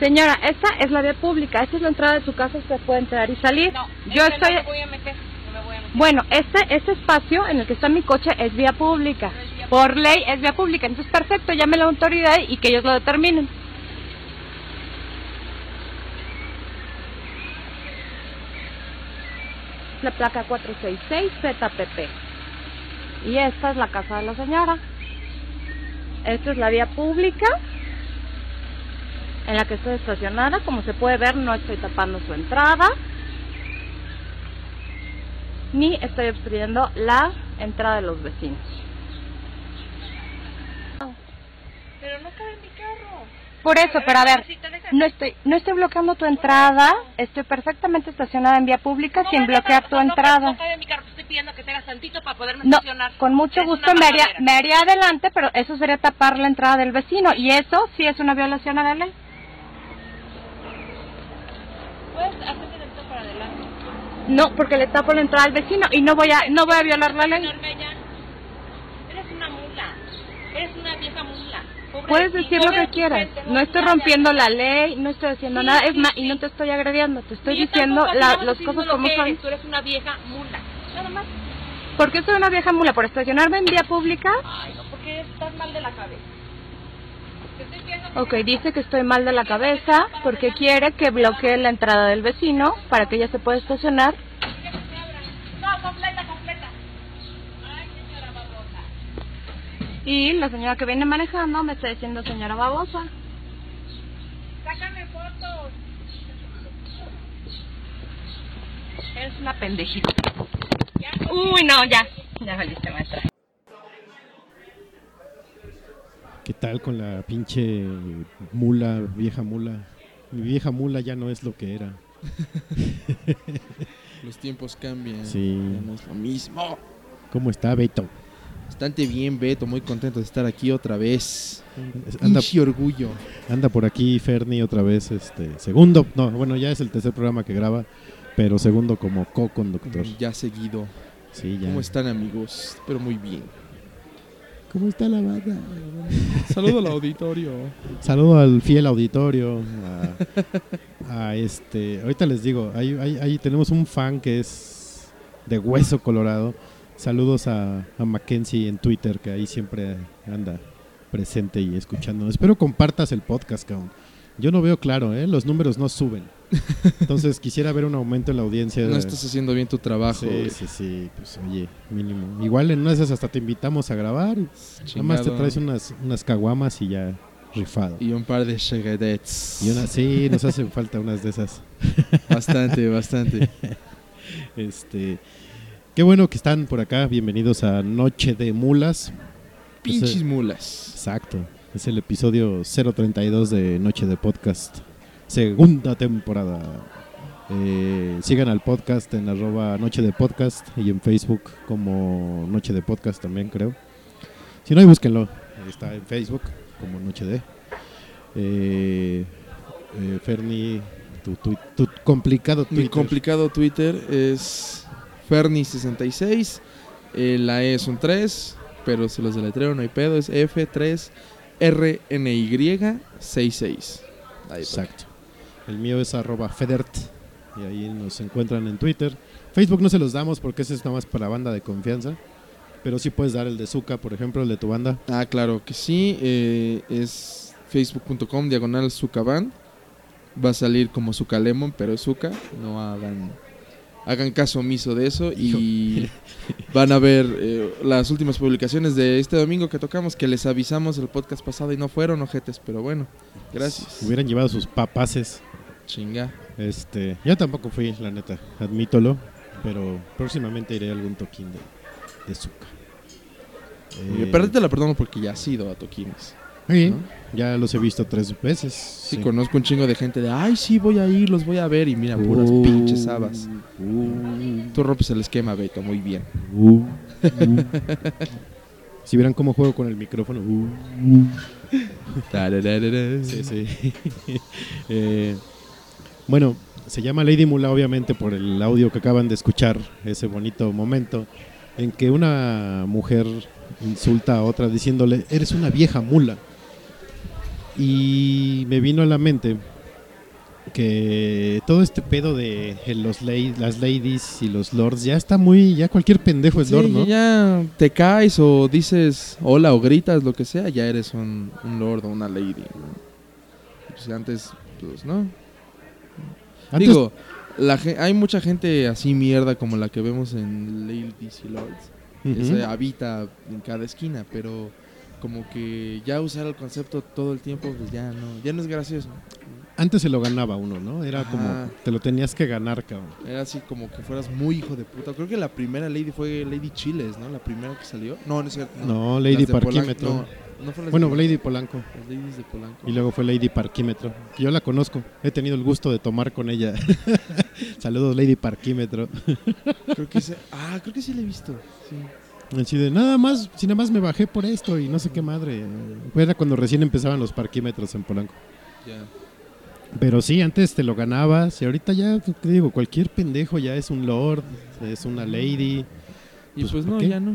Señora, esta es la vía pública, esta es la entrada de su casa, usted puede entrar y salir. No, Yo estoy... no me voy a meter, no me voy a meter. Bueno, este, este espacio en el que está mi coche es vía pública. No es vía Por ley es vía pública. Entonces, perfecto, llame a la autoridad y que ellos lo determinen. La placa 466 ZPP. Y esta es la casa de la señora. Esta es la vía pública en la que estoy estacionada. Como se puede ver, no estoy tapando su entrada ni estoy obstruyendo la entrada de los vecinos. Pero no cabe en mi carro. Por eso, pero a ver, no estoy, no estoy bloqueando tu entrada, estoy perfectamente estacionada en vía pública No, sin no, bloquear no, tu entrada. No cabe en mi carro, te estoy pidiendo que te hagas tantito para poderme No, estacionar. con mucho Es gusto me haría, me haría adelante, pero eso sería tapar la entrada del vecino y eso sí es una violación a la ley. Puedes tantito para adelante. No, porque le tapo la entrada al vecino y no voy a, no voy a violar la ley. Eres una mula. Eres una vieja mula. Pobre Puedes decir lo que quieras. No estoy rompiendo la ley, no estoy haciendo Sí, nada. Es sí, más, sí. y no te estoy agrediendo, te estoy diciendo la- las cosas como son. eres, Tú eres una vieja mula. Nada más. ¿Por qué soy una vieja mula? ¿Por estacionarme en vía pública? Ay, no, porque estás mal de la cabeza. Te estoy pidiendo que Ok, dice que estoy mal de la cabeza porque quiere que bloquee la entrada del vecino para que ella se pueda estacionar. No, completa, completa. Ay, señora babosa. Y la señora que viene manejando me está diciendo señora babosa. Sácame fotos. Es una pendejita. Uy, no, ya. Ya valiste, maestra. ¿Qué tal con la pinche mula, vieja mula? Mi vieja mula ya no es lo que era. Los tiempos cambian. Sí. Ya no es lo mismo. ¿Cómo está Beto? Bastante bien, Beto. Muy contento de estar aquí otra vez. Anda, orgullo. anda por aquí Ferni otra vez, este, segundo, no, bueno, ya es el tercer programa que graba, pero segundo como co-conductor. Ya seguido. Sí, ya. ¿Cómo están, amigos? Pero muy bien. ¿Cómo está la banda? Saludo al auditorio. Saludo al fiel auditorio. A, a este. Ahorita les digo, ahí, ahí- ahí tenemos un fan que es de hueso colorado. Saludos a, a Mackenzie en Twitter, que ahí siempre anda presente y escuchando. Espero compartas el podcast, cabrón. Yo no veo claro, ¿eh? Los números no suben. Entonces quisiera ver un aumento en la audiencia. No estás haciendo bien tu trabajo. Sí, güey. sí, sí. Pues oye, mínimo. Igual en una de esas hasta te invitamos a grabar. Nada más te traes unas, unas caguamas y ya rifado. Y un par de shagadets. Y una, sí, nos hacen falta unas de esas. Bastante, bastante. Este, qué bueno que están por acá. Bienvenidos a Noche de Mulas. Pinches mulas. Exacto. Es el episodio 032 de Noche de Podcast. Segunda temporada. Eh, sigan al podcast en arroba Noche de Podcast y en Facebook como Noche de Podcast también creo. Si no, búsquenlo. Ahí está en Facebook como Noche de. Eh, eh, Ferni, tu, tu- tu complicado Mi Twitter. complicado Twitter es Ferni66. eh, la E es un 3, pero se los deletreo, no hay pedo. Es F3RNY66. Ahí, Exacto. El mío es arroba Federt. Y ahí nos encuentran en Twitter. Facebook no se los damos porque ese es nada más para banda de confianza. Pero sí puedes dar el de Zuka, por ejemplo, el de tu banda. Ah, claro que sí. eh, es facebook.com diagonal Zucaban. Va a salir como Zucalemon, pero es Zuca. No hagan hagan caso omiso de eso y van a ver eh, las últimas publicaciones de este domingo que tocamos, que les avisamos el podcast pasado y no fueron ojetes, pero bueno, gracias. Hubieran llevado sus papaces. Chinga. Este, yo tampoco fui, la neta, admítolo, pero próximamente iré a algún toquín de, de Zucca. Eh, pero te la perdono porque ya has ido a toquines. sí, ¿no? ya los he visto tres veces. Sí, conozco un chingo de gente de, ay, sí, voy a ir, los voy a ver y mira, puras Uh, pinches habas. uh, Tú rompes el esquema, Beto, muy bien. uh, si vieran cómo juego con el micrófono. Sí, sí. Eh, bueno, se llama Lady Mula obviamente por el audio que acaban de escuchar, ese bonito momento en que una mujer insulta a otra diciéndole, eres una vieja mula. Y me vino a la mente que todo este pedo de los lay- las ladies y los lords ya está muy, ya cualquier pendejo es Sí, lord, ¿no? ya te caes o dices hola o gritas, lo que sea, ya eres un, un lord o una lady. ¿no? Pues antes, pues no. Antes- Digo, la, hay mucha gente así mierda como la que vemos en Ladies y Lords. que se habita en cada esquina, pero como que ya usar el concepto todo el tiempo, pues ya no, ya no es gracioso. Antes se lo ganaba uno, ¿no? Era Ajá. como, te lo tenías que ganar, cabrón. Era así como que fueras muy hijo de puta. Creo que la primera lady fue Lady Chiles, ¿no? La primera que salió. No, no es cierto. No, Las Lady Parquímetro. No, no fue las Bueno, de- Lady Polanco. Las ladies de Polanco. Y luego fue Lady Parquímetro. que Yo la conozco. He tenido el gusto de tomar con ella. Saludos, Lady Parquímetro. Creo que ese- Ah, creo que sí la he visto. Sí. Así de nada más, si nada más me bajé por esto y no sé qué madre. Era cuando recién empezaban los parquímetros en Polanco. Ya. Pero sí, antes te lo ganabas y ahorita ya, te digo, cualquier pendejo ya es un lord, es una lady. Y Pues, pues, ¿por no, qué? ya no.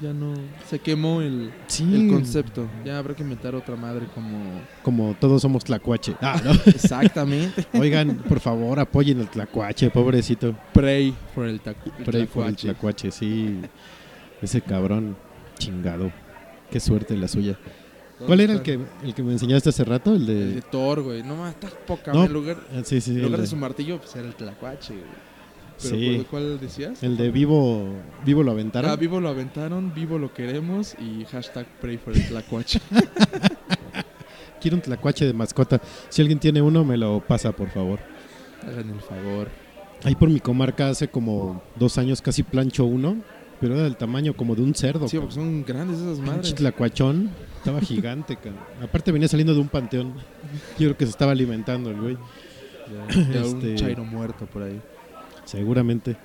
Ya no. Se quemó el, Sí, el concepto. Ya habrá que inventar otra madre como. como todos somos tlacuache. Ah, no. Exactamente. Oigan, por favor, apoyen el tlacuache, pobrecito. Pray for el, el Pray for el tlacuache. sí. Ese cabrón chingado. Qué suerte la suya. ¿Cuál era el que, el que me enseñaste hace rato? El El de de... Thor, güey. No más, estás poca. No, En lugar, Ah, Sí, sí, en el lugar de de, su martillo, pues era el tlacuache, güey. ¿Pero Sí. cuál- decías? el de vivo, vivo lo aventaron. Ah, vivo lo aventaron, vivo lo queremos y hashtag pray for el tlacuache. Quiero un tlacuache de mascota. Si alguien tiene uno, me lo pasa, por favor. Hagan el favor. Ahí por mi comarca hace como dos años casi plancho uno, pero era del tamaño como de un cerdo. Sí, porque son grandes esas madres. tlacuachón. Estaba gigante, cabrón. Aparte venía saliendo de un panteón. Yo creo que se estaba alimentando el güey. Ya, ya Este- un chairo muerto por ahí. Seguramente.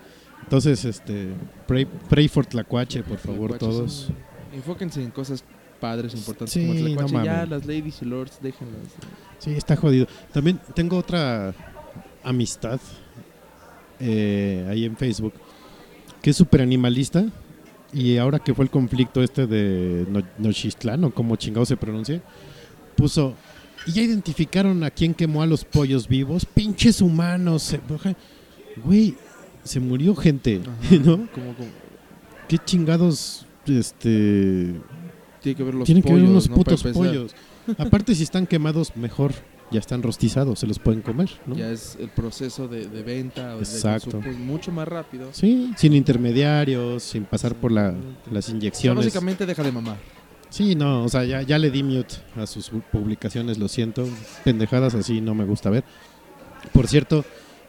Entonces, este, pray, pray for Tlacuache, por favor, todos. son- Enfóquense en cosas padres, importantes Sí, como el no tlacuache. ya, las ladies y lords, déjenlas. Sí, está jodido. También tengo otra amistad eh, ahí en Facebook que es súper animalista. Y ahora que fue el conflicto este de No- Nochistlán, o como chingado se pronuncia, puso. Y ya identificaron a quién quemó a los pollos vivos. Pinches humanos. se- Güey, se murió gente, Ajá, ¿no? Como, como- ¿Qué chingados este tiene que ver los tienen que pollos, ver unos ¿no? Putos pollos? Aparte si están quemados, mejor. Ya están rostizados, se los pueden comer, ¿no? Ya es el proceso de, de venta o de Exacto. consumo es mucho más rápido. Sí, sin intermediarios, sin pasar por la, las O sea, inyecciones. básicamente deja de mamar. Sí, no, o sea, ya, ya le di mute a sus publicaciones, lo siento. Pendejadas así no me gusta ver. Por cierto,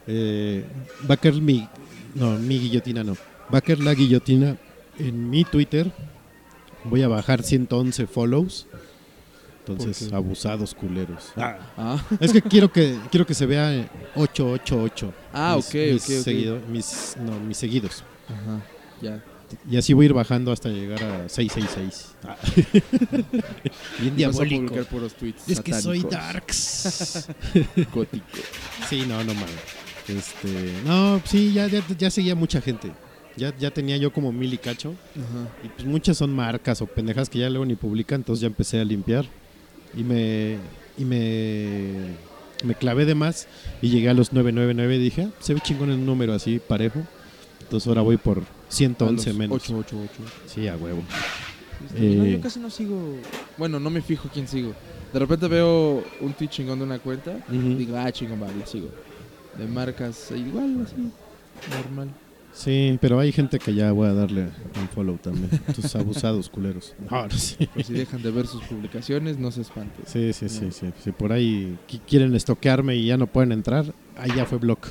eh, va a caer mi. No, mi guillotina no. Va a caer la guillotina en mi Twitter. Voy a bajar 111 follows. Entonces, abusados culeros. Ah, Es que quiero que quiero que se vea eh, 888. ah mis, ok, mis seguido- no, mis seguidos. Ajá, ya. Y así voy a ir bajando hasta llegar a 666. Ah. Bien Y vas a diabólico. publicar puros tweets Es que soy darks. góticos. sí, no, no mames. Este, no, sí, ya, ya, ya seguía mucha gente. Ya, ya tenía yo como mil y cacho. Ajá. Y pues muchas son marcas o pendejas que ya luego ni publican, entonces ya empecé a limpiar. Y me y me me clavé de más y llegué a los 999 y dije, ah, se ve chingón en un número así parejo. Entonces ahora voy por 111 A los menos. 888. Sí, a huevo. Este, no, Eh. yo casi no sigo. Bueno, no me fijo quién sigo. De repente veo un tweet chingón de una cuenta. Ujú. Digo, ah, chingón, vale, sigo. De marcas, igual, así. normal. Sí, pero hay gente que ya voy a darle un follow también. Tus abusados culeros. No, no sé. Por si dejan de ver sus publicaciones, no se espanten. Sí, sí, sí, sí. Si por ahí qui- quieren estoquearme y ya no pueden entrar, ahí ya fue block.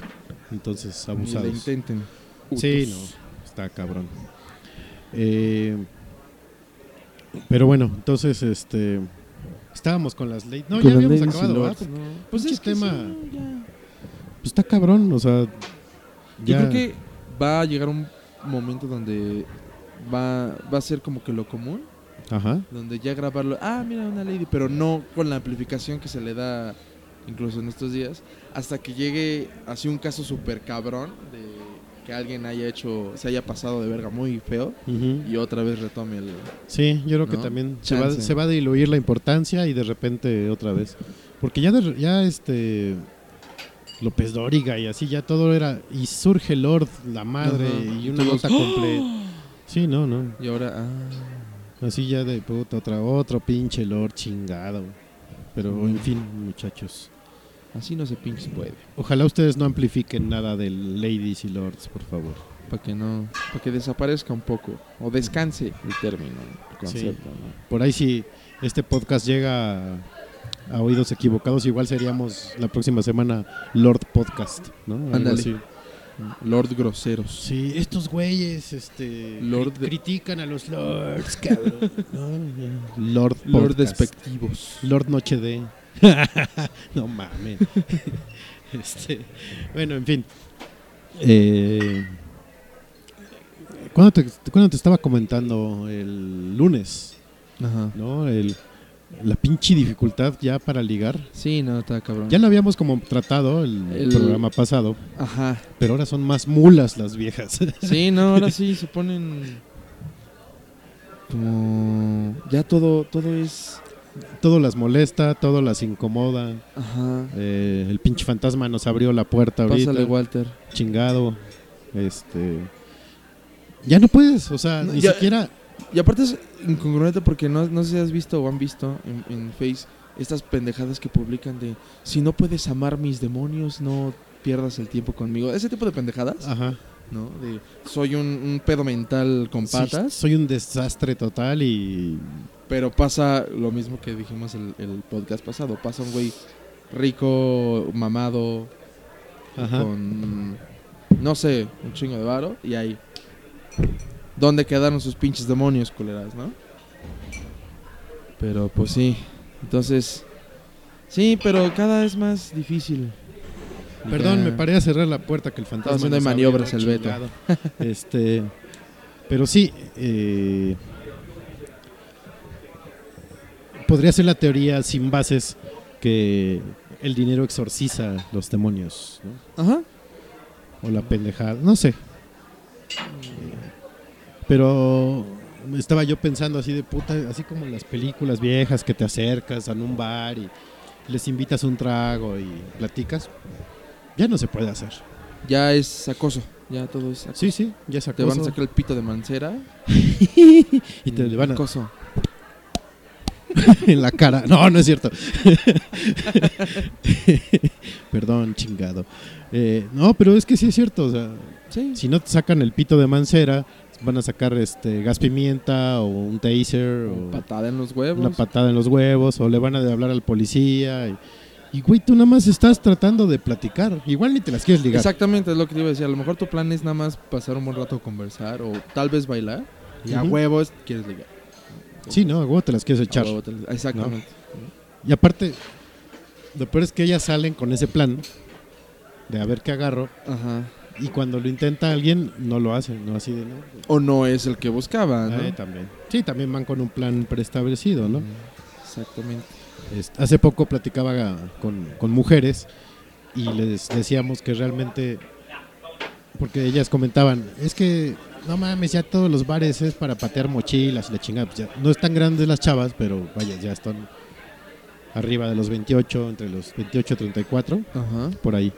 Entonces, Ni le abusados. intenten. Sí, no, está cabrón. Eh, pero bueno, entonces, este, estábamos con las leyes. No, Con ya habíamos acabado, ¿verdad? ¿no? Pues Pinche es tema, sí, ya. Pues está cabrón, o sea, Yo creo que va a llegar un momento donde va, va a ser como que lo común, ajá, donde ya grabarlo, ah, mira una lady, pero no con la amplificación que se le da incluso en estos días, hasta que llegue así un caso súper cabrón de que alguien haya hecho, se haya pasado de verga muy feo y otra vez retome el... sí, yo creo que también se va, Chance. se va a diluir la importancia y de repente otra vez, porque ya, de- ya este, López Dóriga y así ya todo era y surge Lord la madre Ajá. y una Todos, nota completa. Sí, no, no. Y ahora, ah, Así ya de puta, otra, otro pinche Lord chingado. Pero Mm. en fin, muchachos. así no se pinches puede. Ojalá ustedes no amplifiquen nada de ladies y lords, por favor. Para que no, para que desaparezca un poco, o descanse el término, el concepto, ¿no? Por ahí si este podcast llega a, oídos equivocados, igual seríamos la próxima semana Lord Podcast, ¿no? Algo Ándale. así. Lord Groseros. Sí, estos güeyes este, Lord cri- de- critican a los lords, cabrón. No. Lord Lord despectivos. Lord Noche de. no mames. este, bueno, en fin. Eh, ¿cuándo, te, cuándo te estaba comentando? El lunes, Ajá. ¿no? El, la pinche dificultad ya para ligar. Sí, no, está cabrón. Ya lo habíamos como tratado el, El- programa pasado, Ajá. pero ahora son más mulas las viejas. Sí, no, ahora sí se ponen como ya todo todo es todo las molesta, todo las incomoda. ajá. Eh, el pinche fantasma nos abrió la puerta ahorita. Pásale, Walter. chingado. Este. Ya no puedes, o sea, No, ni ya- siquiera. Y aparte es incongruente porque no, no sé si has visto o han visto en, en Face estas pendejadas que publican de si no puedes amar mis demonios, no pierdas el tiempo conmigo. Ese tipo de pendejadas, Ajá. ¿no? De soy un, un pedo mental con Sí, patas, soy un desastre total y. pero pasa lo mismo que dijimos el, el podcast pasado. Pasa un güey rico, mamado, Ajá. con, no sé, un chingo de varo y ahí. ¿Dónde quedaron sus pinches demonios, culeras, no? Pero pues sí, entonces... Sí, pero cada vez más difícil. Perdón, Ya. me paré a cerrar la puerta que el fantasma. haciendo nos maniobras el Beto. este. Pero sí. eh, podría ser la teoría sin bases que el dinero exorciza los demonios. ¿no? Ajá. O la pendejada, no sé. Pero estaba yo pensando así de puta, así como en las películas viejas que te acercas a un bar y les invitas un trago y platicas. Ya no se puede hacer. Ya es acoso. Ya todo es acoso. Sí, sí, ya se Te van a sacar el pito de mancera. y te le van a Acoso. en la cara. No, no es cierto. Perdón, chingado. Eh, no, pero es que sí es cierto. O sea, Sí. si no te sacan el pito de mancera, van a sacar este gas pimienta o un taser o Patada en los huevos. una patada en los huevos o le van a hablar al policía. Y, y, güey, tú nada más estás tratando de platicar. Igual ni te las quieres ligar. Exactamente, es lo que te iba a decir. A lo mejor tu plan es nada más pasar un buen rato a conversar o tal vez bailar. Y a Ujú. huevos quieres ligar. Sí, no, a huevo te las quieres A echar. te- Exactamente. Y aparte, lo peor es que ellas salen con ese plan de a ver qué agarro. Ajá. Y cuando lo intenta alguien, no lo hacen, no así de no. O no es el que buscaba, ¿no? Eh, también. Sí, también van con un plan preestablecido, ¿no? Exactamente. Este, hace poco platicaba con, con mujeres y les decíamos que realmente, porque ellas comentaban, es que no mames, ya todos los bares es para patear mochilas y la chingada. Pues ya, no están grandes las chavas, pero vaya, ya están arriba de los 28, entre los 28 y 34, Ajá. por ahí.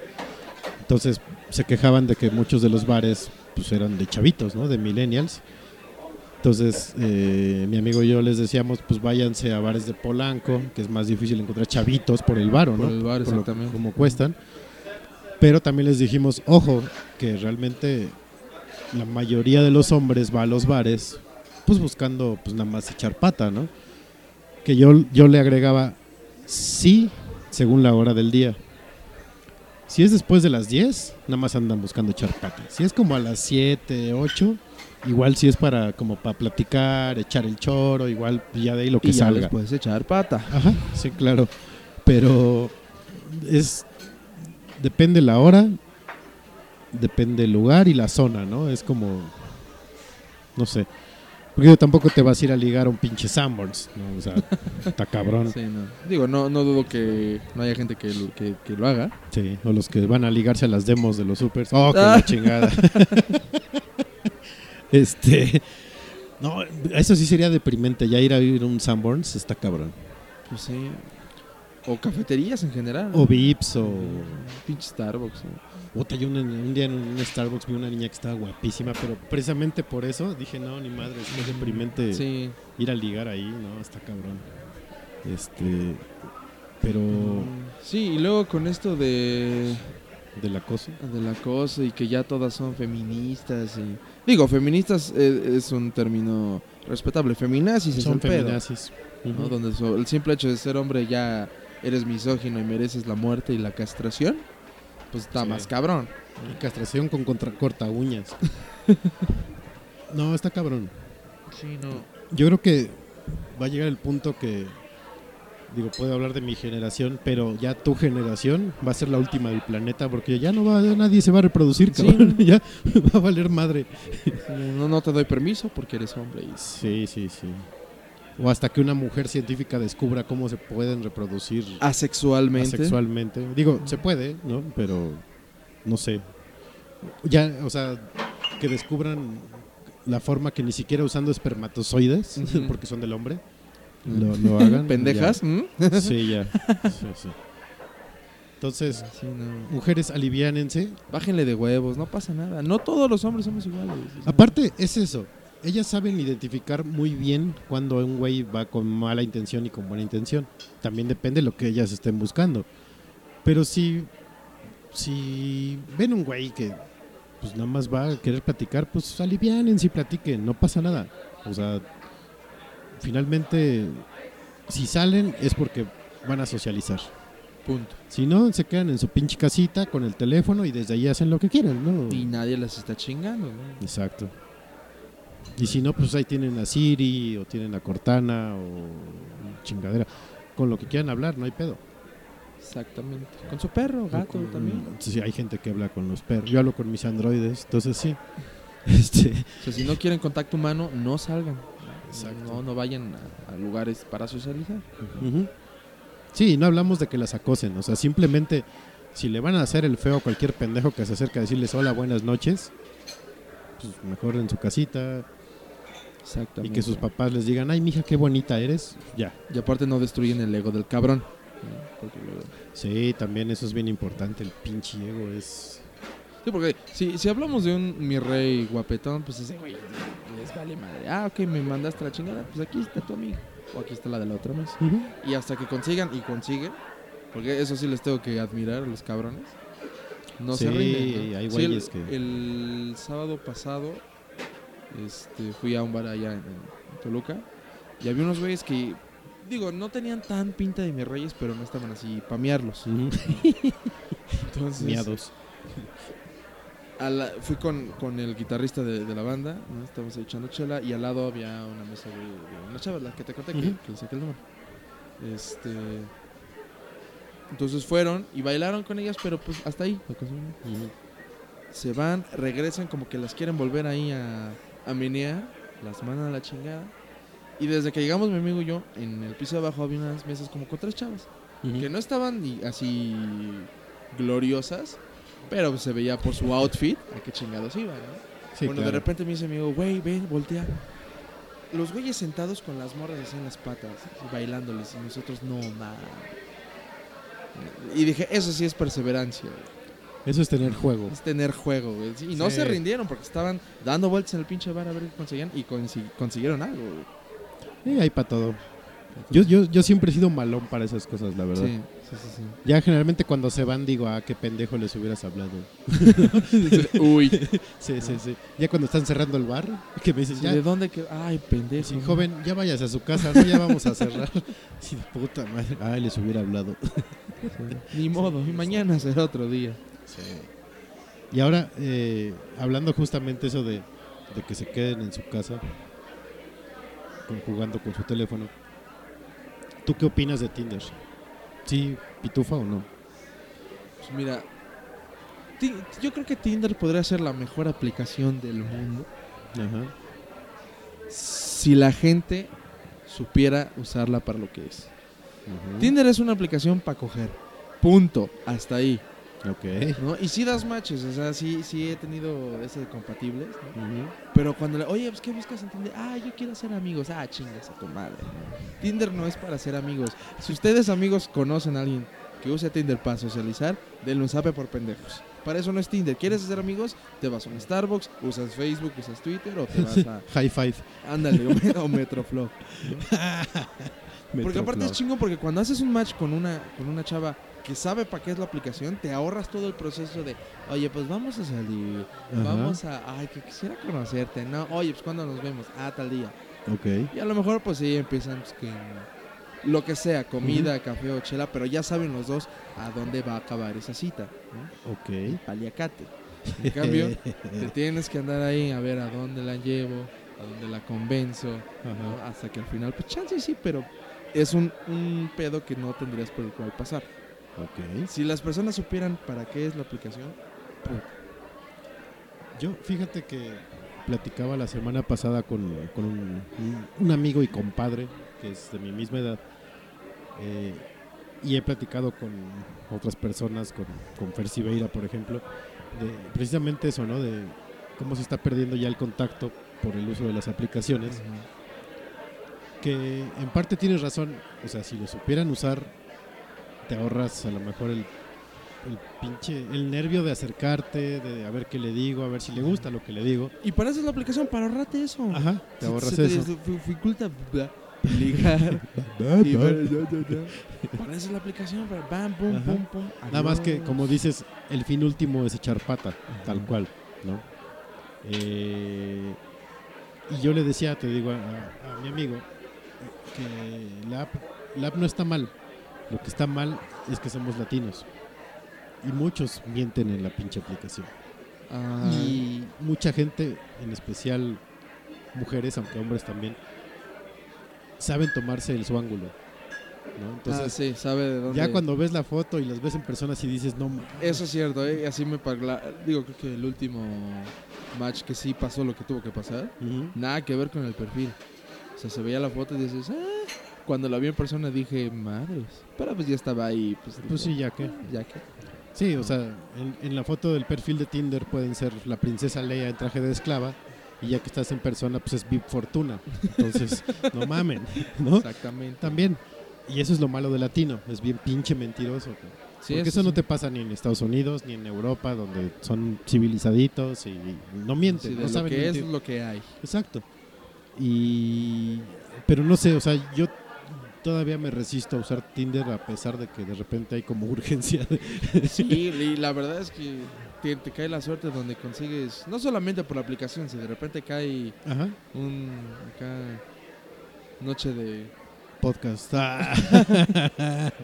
Entonces se quejaban de que muchos de los bares pues eran de chavitos, ¿no? De millennials. Entonces eh, mi amigo y yo les decíamos, pues váyanse a bares de Polanco, que es más difícil encontrar chavitos por el baro, ¿no? Por el bar, Por lo- exactamente. como cuestan. Pero también les dijimos, ojo, que realmente la mayoría de los hombres va a los bares pues buscando pues nada más echar pata, ¿no? Que yo, yo le agregaba sí según la hora del día. Si es después de las 10, nada más andan buscando echar pata. Si es como a las 7, 8, igual si es para como para platicar, echar el choro, igual ya de ahí lo que Y ya salga. puedes echar pata. Ajá, sí, claro. Pero es. Depende la hora, depende el lugar y la zona, ¿no? Es como. No sé. Porque tampoco te vas a ir a ligar a un pinche Sanborns, ¿no? O sea, está cabrón. Sí, no. Digo, no, no dudo que no haya gente que lo, que, que lo haga. Sí, o los que van a ligarse a las demos de los supers. Oh, la Ah. chingada. este. No, eso sí sería deprimente. Ya ir a ir a un Sanborns está cabrón. Pues sí. O cafeterías en general. O Vips o. Pinche Starbucks. ¿no? Puta, yo un, un día en un Starbucks vi una niña que estaba guapísima, pero precisamente por eso dije, no, ni madre, es es deprimente Sí. ir a ligar ahí, ¿no? Está cabrón. Este. Pero. Sí, y luego con esto de Del acoso. del acoso y que ya todas son feministas y digo feministas eh, es, un término respetable feminazis es Son el pedo, feminazis. ¿no? Ujú. donde el simple hecho de ser hombre ya eres misógino y mereces la muerte y la castración pues está Sí. más cabrón Y castración con contra corta uñas. no, está cabrón. sí no Yo creo que va a llegar el punto que. Digo, puedo hablar de mi generación, pero ya tu generación va a ser la última del planeta porque ya no va, nadie se va a reproducir, Sí. cabrón. ya va a valer madre. no no te doy permiso porque eres hombre y Sí, sí, sí. O hasta que una mujer científica descubra cómo se pueden reproducir asexualmente asexualmente. Digo, se puede, ¿no? Pero no sé. Ya, o sea, que descubran la forma que ni siquiera usando espermatozoides, porque son del hombre, lo, lo hagan. pendejas. Sí, ya. Sí, sí. Entonces, Sí, no. mujeres, aliviánense. bájenle de huevos no pasa nada no todos los hombres somos iguales Aparte, es eso. Ellas saben identificar muy bien cuando un güey va con mala intención y con buena intención. También depende de lo que ellas estén buscando. Pero si, si ven un güey que pues nada más va a querer platicar, pues alivianen si platiquen, no pasa nada. O sea, finalmente, si salen es porque van a socializar. punto Si no, se quedan en su pinche casita con el teléfono y desde ahí hacen lo que quieran, ¿no? y nadie las está chingando ¿no? Exacto. Y si no, pues ahí tienen a Siri o tienen a Cortana o chingadera. Con lo que quieran hablar, no hay pedo. Exactamente. Con su perro, gato Con- también. Sí, hay gente que habla con los perros. Yo hablo con mis androides, entonces sí. Este, O sea, si no quieren contacto humano, no salgan. Exacto. No, no vayan a, a lugares para socializar. Sí, no hablamos de que las acosen. O sea, simplemente si le van a hacer el feo a cualquier pendejo que se acerca a decirles hola, buenas noches, pues mejor en su casita y Exactamente. que sus papás les digan, ay, mija, qué bonita eres. Ya. Y aparte no destruyen el ego del cabrón. Sí, también eso es bien importante. El pinche ego es. Sí, porque si, si hablamos de un mi rey guapetón, pues ese güey les vale madre. Ah, ok, me mandaste la chingada, pues aquí está tu amiga. O aquí está la de la otra mes. Y hasta que consigan y consiguen, porque eso sí les tengo que admirar a los cabrones. No se Sí, rinden. ¿no? hay Sí, el, que- el sábado pasado este, fui a un bar allá en, en Toluca y había unos güeyes que, digo, no tenían tan pinta de mis reyes, pero no estaban así pamearlos. Entonces, Miados. a la- fui con, con el guitarrista de, de la banda, ¿no? estábamos ahí echando chela y al lado había una mesa de, de una chava, la que te conté, que- le saqué el número. Este, entonces fueron y bailaron con ellas, pero pues hasta ahí. Se van, regresan como que las quieren volver ahí a, a menear, las mandan a la chingada. Y desde que llegamos mi amigo y yo, en el piso de abajo había unas mesas como con tres chavas que no estaban ni así gloriosas, pero se veía por su outfit a qué chingados iban, ¿no? Sí, bueno, de repente me dice mi amigo, güey, ven, voltea. Los güeyes sentados con las morras así en las patas, bailándoles, y nosotros no, nada. Y dije, eso sí es perseverancia, güey. Eso es tener juego. es tener juego, güey. Y no Sí. se rindieron porque estaban dando vueltas en el pinche bar a ver qué conseguían y consi- consiguieron algo, güey. Y hay para todo. Yo, yo, yo siempre he sido malón para esas cosas, la verdad. Sí, sí, sí, sí. Ya generalmente cuando se van digo, ah, qué pendejo les hubieras hablado. Uy. Sí, sí, sí. Ya cuando están cerrando el bar, que me dices, ya, ¿De dónde que.? Ay, pendejo. sí, joven, ya vayas a su casa, ¿no? Ya vamos a cerrar. Sí, puta madre. Ay, les hubiera hablado. Ni modo, y mañana será otro día. Y ahora, eh, hablando justamente eso de, de que se queden en su casa con- jugando con su teléfono, ¿tú qué opinas de Tinder? ¿Sí, pitufa o no? Pues mira, yo creo que Tinder podría ser la mejor aplicación del mundo Ajá. si la gente supiera usarla para lo que es. Tinder es una aplicación para coger. Punto. Hasta ahí. Ok. ¿no? Y sí das matches, o sea, sí, sí he tenido ese de compatibles, ¿no? Pero cuando le, oye, pues ¿qué buscas en Tinder? Ah, yo quiero ser amigos. Ah, chingas a tu madre. Tinder no es para ser amigos. Si ustedes amigos conocen a alguien que use Tinder para socializar, denle un zape por pendejos. Para eso no es Tinder. ¿Quieres hacer amigos? Te vas a un Starbucks, usas Facebook, usas Twitter o te vas a... High five. Ándale, o, o Metroflow. Porque Metroflow. aparte es chingón porque cuando haces un match con una, con una chava que sabe para qué es la aplicación, te ahorras todo el proceso de, oye, pues vamos a salir, Ajá. vamos a, ay, que quisiera conocerte, no, oye, pues cuando nos vemos, ah, tal día. Ok. Y a lo mejor pues sí empiezan pues, que lo que sea, comida, café o chela, pero ya saben los dos a dónde va a acabar esa cita, ¿no? Ok. Paliacate. En cambio, te tienes que andar ahí a ver a dónde la llevo, a dónde la convenzo, hasta que al final, pues chance sí, pero es un, un pedo que no tendrías por el cual pasar. Si las personas supieran para qué es la aplicación, Yo, fíjate que platicaba la semana pasada con, con un, amigo y compadre que es de mi misma edad. eh, y he platicado con otras personas, con, con Fer Siveira, por ejemplo, de precisamente eso, ¿no? De cómo se está perdiendo ya el contacto por el uso de las aplicaciones. Que en parte tienes razón, o sea, si lo supieran usar, te ahorras a lo mejor el, el pinche, el nervio de acercarte, de a ver qué le digo, a ver si le gusta lo que le digo. y para eso es la aplicación, para ahorrarte eso. Ajá, te Se- ahorras se eso. te dificulta ligar. y. Para eso es la aplicación, para bam, pum, pum, pum. Nada más que, como dices, el fin último es echar pata, tal cual, ¿no? Eh, y yo le decía, te digo, a, a mi amigo, que la app, la app no está mal. Lo que está mal es que somos latinos. Y muchos mienten en la pinche aplicación. Ah, Y mucha gente, en especial mujeres, aunque hombres también, saben tomarse el su ángulo. ¿no? Entonces, ah, sí, sabe de dónde. ya cuando ves la foto y las ves en persona, si dices, no, mames". Eso es cierto, ¿eh? así me pagla... Digo, creo que el último match que sí pasó lo que tuvo que pasar, nada que ver con el perfil. O sea, se veía la foto y dices, ah. Cuando la vi en persona dije, madres. Pero pues ya estaba ahí, pues. Pues sí, ya que. Ya que. Sí, o sea, en, en la foto del perfil de Tinder pueden ser la princesa Leia en traje de esclava y ya que estás en persona, pues es VIP Fortuna. Entonces, no mamen, ¿no? Exactamente. También. Y eso es lo malo de latino, es bien pinche mentiroso. Sí, Porque eso sí. no te pasa ni en Estados Unidos ni en Europa, donde son civilizaditos y no mienten, Sí, no lo saben que es lo que hay. Exacto. Y pero no sé, o sea, yo todavía me resisto a usar Tinder a pesar de que de repente hay como urgencia. Sí, y la verdad es que te, te cae la suerte donde consigues, no solamente por la aplicación, si de repente cae Ajá. un acá noche de Podcast. Ah.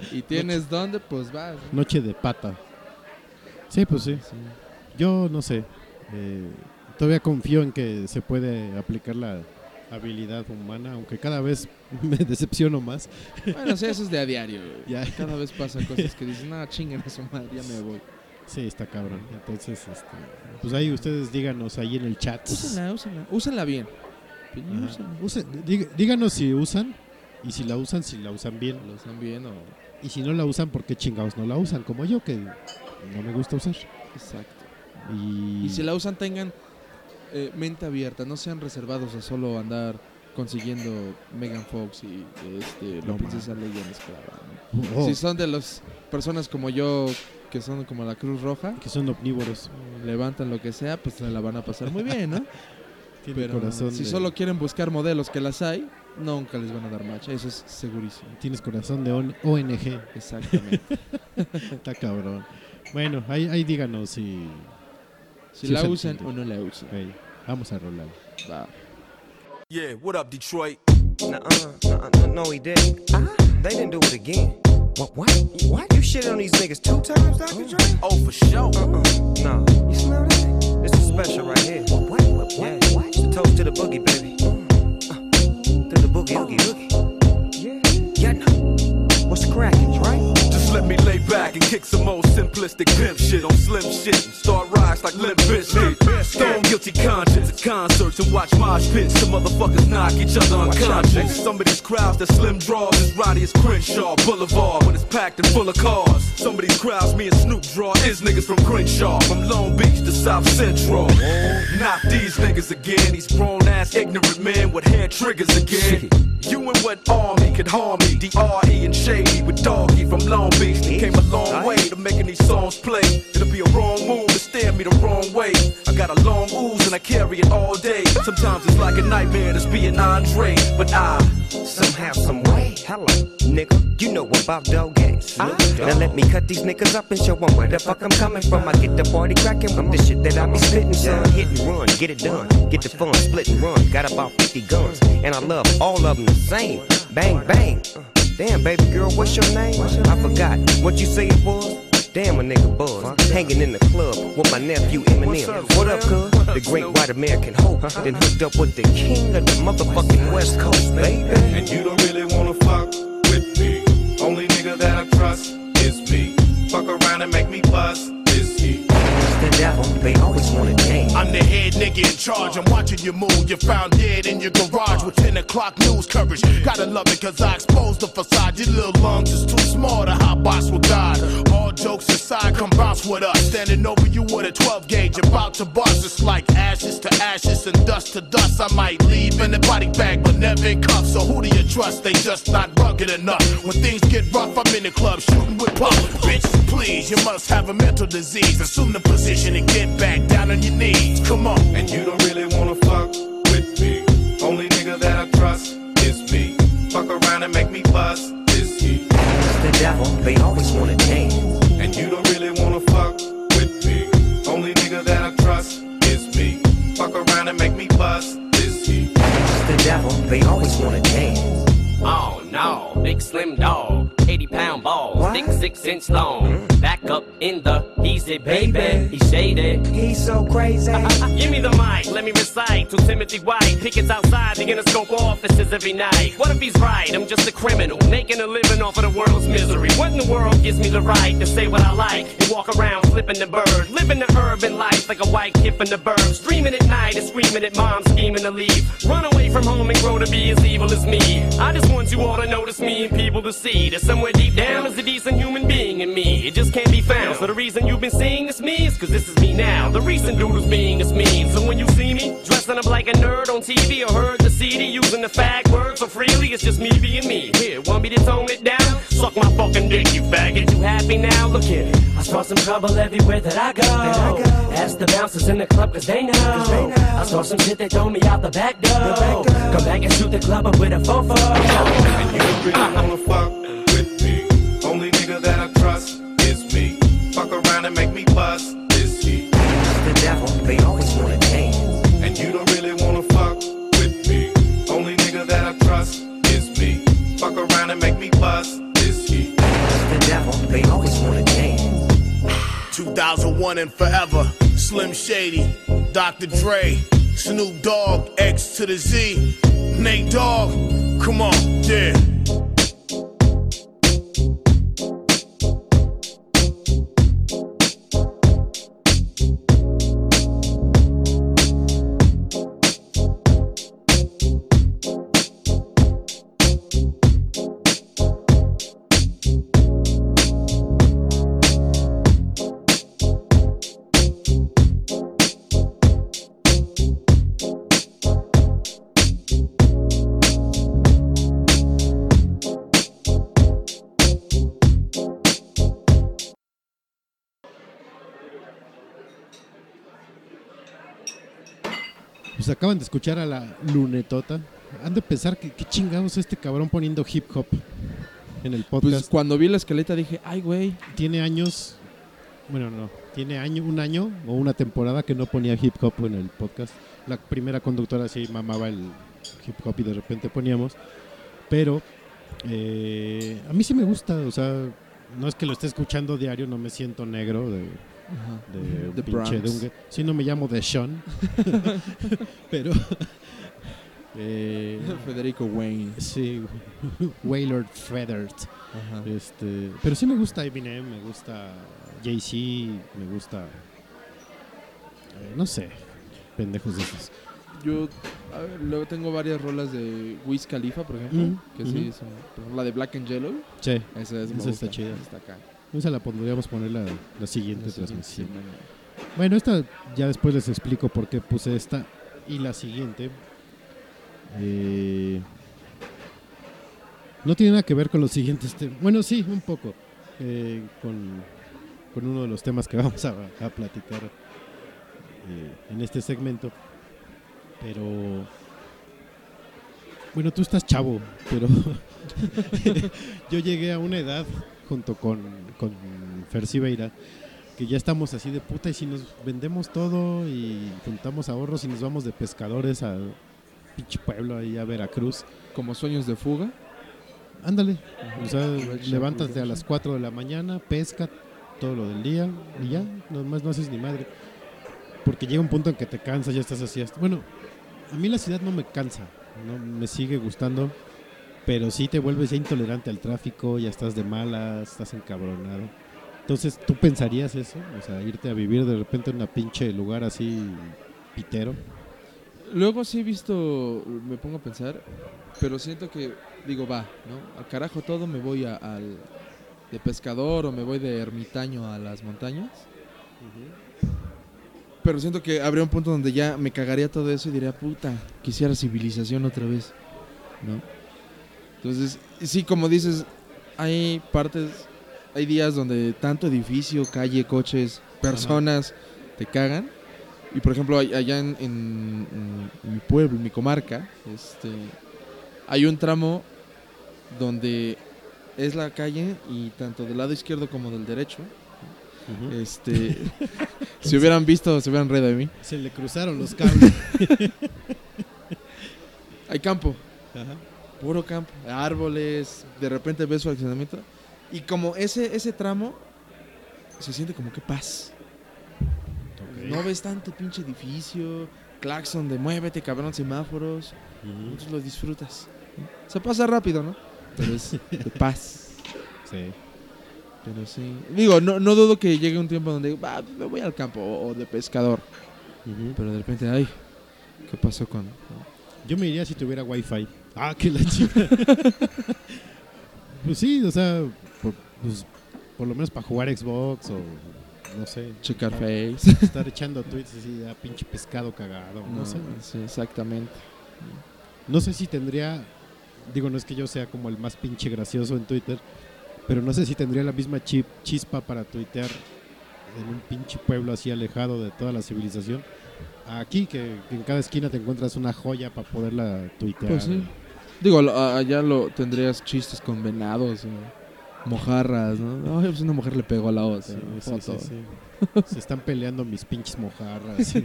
y tienes dónde, pues vas. ¿no? Noche de pata. Sí, pues sí. Sí. Yo no sé. eh, todavía confío en que se puede aplicar la habilidad humana, aunque cada vez me decepciono más. Bueno, sí, eso es de a diario. Ya. Cada vez pasan cosas que dicen, no, chinguen a su madre, ya me voy. Sí, está cabrón. Entonces, este, pues ahí ustedes díganos ahí en el chat. Úsenla, úsenla. Úsenla bien. Úsenla. Usen- dí- díganos si usan y si la usan, si la usan bien. Usan bien o... Y si no la usan, ¿por qué chingados no la usan? Como yo, que no me gusta usar. Exacto. Y, Y si la usan, tengan eh, mente abierta. No sean reservados a solo andar consiguiendo Megan Fox y este, la No, princesa Leia en esclava. ¿no? Oh, Si son de las personas como yo, que son como la Cruz Roja, que son omnívoros. levantan lo que sea, pues se la van a pasar muy bien, ¿no? Tiene Pero corazón si de- solo quieren buscar modelos que las hay, nunca les van a dar match. Eso es segurísimo. Tienes corazón de on- ONG. Exactamente. Está cabrón. Bueno, ahí, ahí díganos si... si Sí, la usan o no la usan. ok, vamos a rolar. Va. Yeah, what up, Detroit? Nuh-uh, nuh-uh, no, no, he didn't. Ah, they didn't do it again. What? What? What? You shit on these niggas two times, Dr. Mm. Dre? Oh, for sure. Uh-uh. No. You smell that? This is special right here. What? What? What? Yeah. What? It's a toast to the boogie, baby. Mm. Uh, to the boogie, oogie, oogie. Yeah. Yeah. What's cracking, right? Let me lay back and kick some old simplistic pimp shit on slim shit and start rise like Limp Bizkit. Stone guilty conscience at concerts and watch mosh pits. Some motherfuckers knock each other unconscious. Some of these crowds that slim draws as rowdy as Crenshaw Boulevard when it's packed and full of cars. Some of these crowds me and Snoop draw is niggas from Crenshaw, from Long Beach to South Central. Not these niggas again, these grown ass ignorant men with hair triggers again. You and what army could harm me? D.R.E. and Shady with Doggy from Long Beach. They came a long way to making these songs play. It'll be a wrong move to stare me the wrong way. I got a long ooze and I carry it all day. Sometimes it's like a nightmare to be being Andre, but I Somehow, some way. Hello, nigga. You know about dog games. Now let me cut these niggas up and show 'em where the fuck I'm coming from. I get the party cracking with the shit that I be spitting, son. Hit and run, get it done. Get the fun, split and run. Got about 50 guns, and I love all of them the same. Bang, bang. Damn, baby girl, what's your name? I forgot what you say it was. Damn, a nigga buzz. Hanging in the club with my nephew Eminem. What up, cuz? The great white American hope. Uh-huh. Then hooked up with the king of the motherfucking West Coast, baby. And you don't really wanna fuck with me. Only nigga that I trust is me. Fuck around and make me bust. The they always wanna dance. I'm the head nigga in charge. I'm watching you move. You found dead in your garage with 10 o'clock news coverage. Gotta love it cause I exposed the facade. Your little lungs is too small to hot box with God. All jokes aside, come bounce with us. Standing over you with a 12 gauge, about to bust. It's like ashes to ashes and dust to dust. I might leave in a body bag, but never in cuffs. So who do you trust? They just not rugged enough. When things get rough, I'm in the club shooting with puff. Bitch, please, you must have a mental disease. Assume the position get back down on your knees. Come on. And you don't really wanna fuck with me. Only nigga that I trust is me. Fuck around and make me bust is he. the devil, they always wanna dance. And you don't really wanna fuck with me. Only nigga that I trust is me. Fuck around and make me bust is he. the devil, they always wanna dance. Oh no, big slim dog, 80 pound balls, What? thick six inch long. Back up in the easy baby, he shaded. He's so crazy. Give me the mic, let me recite to Timothy White. Pickets outside the Interscope offices every night. What if he's right? I'm just a criminal, making a living off of the world's misery. What in the world gives me the right to say what I like and walk around flipping the bird? Living the urban life like a white kid from the burbs. Dreaming at night and screaming at mom, scheming to leave. Run away from home and grow to be as evil as me. I just want you all to notice me and people to see that somewhere deep down is a decent human being in me. It just can't be found. So the reason you've been seeing this me is cause this is me now. The recent dude who's being is me. So when you see me dressing up like a nerd on TV or heard the CD using the fag word so freely, it's just me being me. Here, want me to tone it down? Suck my fucking dick, you faggot. You happy now? Look here. I start some trouble everywhere that I go. Ask the bouncers in the club cause they know. I start some shit, they throw me out the back door. Come back and shoot the club up with a fofo. And you really wanna fuck with me. Only nigga that I trust is me. Fuck around and make me bust is he. the devil, they always wanna dance. And you don't really wanna fuck with me. Only nigga that I trust is me. Fuck around and make me bust is he. the devil, they always wanna dance. 2001 and forever. Slim Shady, Dr. Dre, Snoop Dogg, X to the Z, Nate Dogg. Come on, yeah. Acaban de escuchar a la lunetota. Han de pensar que qué chingados este cabrón poniendo hip hop en el podcast. Pues cuando vi la escaleta dije, ay, güey. tiene años, bueno, no, tiene año, un año o una temporada que no ponía hip hop en el podcast. La primera conductora sí mamaba el hip hop y de repente poníamos, pero eh, a mí sí me gusta, o sea, no es que lo esté escuchando diario, no me siento negro de, de, The pinche Bronx. de un- sí no me llamo de Sean, pero eh, Federico Wayne. sí, Waylord Feathered. Ajá. Este, pero sí me gusta Eminem, me gusta Jay-Z, me gusta. eh, no sé, pendejos de esos. Yo a ver, luego tengo varias rolas de Wiz Khalifa, por ejemplo. Mm, que sí, son- por ejemplo, la de Black and Yellow. Sí, Esa, es, Esa está chida. Está acá. Esa la podríamos poner la, la siguiente transmisión. Bueno, esta ya después les explico por qué puse esta. Y la siguiente. eh, no tiene nada que ver con los siguientes temas. Bueno, sí, un poco. eh, con, con uno de los temas que vamos a, a platicar eh, en este segmento. Pero. Bueno, tú estás chavo, pero yo llegué a una edad junto con, con Fer Siveira que ya estamos así de puta y si nos vendemos todo y juntamos ahorros y nos vamos de pescadores a pinche pueblo ahí a Veracruz, Como sueños de fuga. ándale, o sea, levántate a las 4 de la mañana, pesca todo lo del día y ya, nomás no haces ni madre. Porque llega un punto en que te cansas, ya estás así. hasta- Bueno, a mí la ciudad no me cansa, no me sigue gustando, pero sí te vuelves ya intolerante al tráfico, ya estás de malas, estás encabronado. Entonces, ¿tú pensarías eso? O sea, irte a vivir de repente en una pinche lugar así pitero. Luego sí he visto, me pongo a pensar, pero siento que, digo, va, ¿no? Al carajo todo, me voy a- al de pescador o me voy de ermitaño a las montañas. Pero siento que habría un punto donde ya me cagaría todo eso y diría, puta, quisiera civilización otra vez, ¿no? Entonces, sí, como dices, hay partes, hay días donde tanto edificio, calle, coches, personas te cagan. Y por ejemplo, allá en, en- en mi pueblo, en mi comarca, este, hay un tramo donde es la calle y tanto del lado izquierdo como del derecho. Este, si hubieran visto, se hubieran reído de mí. Se le cruzaron los cables. Hay campo, Ajá. Puro campo, árboles, de repente ves su accionamiento. Y como ese, ese tramo se siente como que paz. No ves tanto pinche edificio, claxon de muévete, cabrón, semáforos. Entonces lo disfrutas. Se pasa rápido, ¿no? Pero es de paz. Sí. Pero sí. Digo, no, no dudo que llegue un tiempo donde va, me voy al campo o, o de pescador. Ujú. Pero de repente, ay, ¿qué pasó con.? Yo me iría si tuviera wifi. Ah, que la chica. pues sí, o sea, por, pues, por lo menos para jugar Xbox o no sé. Checar Face. Estar echando tweets así, ah, pinche pescado cagado. No, No, sé. sí, exactamente. No sé si tendría, digo, no es que yo sea como el más pinche gracioso en Twitter, pero no sé si tendría la misma chip, chispa para tuitear en un pinche pueblo así alejado de toda la civilización. Aquí, que, que en cada esquina te encuentras una joya para poderla tuitear. Pues sí. Digo, allá lo tendrías chistes con venados o mojarras, ¿no? Ay, pues una mujer le pegó a la otra. Sí, ¿no? sí, Foto. sí, sí. Se están peleando mis pinches mojarras.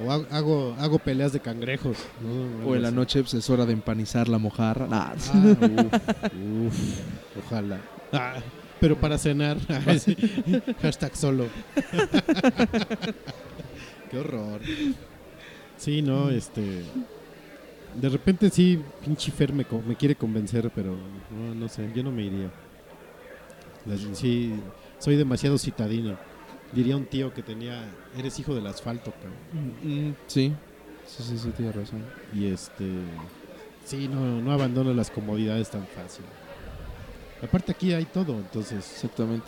O hago, peleas de cangrejos. ¿no? O en la noche pues, es hora de empanizar la mojarra. Nah. Ah, uf, uf, ojalá. Ah, pero para cenar. Ah. Hashtag solo. Qué horror. Sí, no, este. De repente sí, pinche Fer me, me quiere convencer, pero no, no sé, yo no me iría. Sí, soy demasiado citadino. Diría un tío que tenía, eres hijo del asfalto, cabrón. Mm, sí. Sí, sí, sí, tienes razón. Y este. Sí, no, no abandono las comodidades tan fácil. Aparte aquí hay todo, entonces. Exactamente.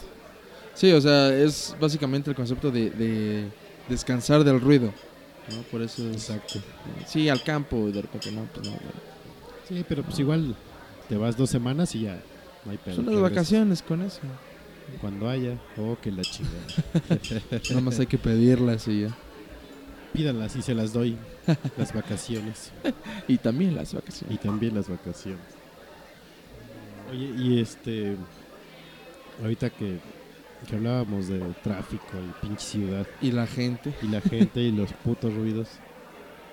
Sí, o sea, es básicamente el concepto de, de descansar del ruido. ¿No? Por eso es- Exacto. Sí, al campo y de repente no, pues no. Sí, pero pues igual te vas dos semanas y ya no hay pedo. Son las vacaciones con eso. Cuando haya. Oh, que la chingada. Nada más hay que pedirlas y ya. Pídanlas y se las doy. las vacaciones. Y también las vacaciones. Y también las vacaciones. Oye, y este. Ahorita que, que hablábamos de tráfico y pinche ciudad Y la gente. y la gente y los putos ruidos.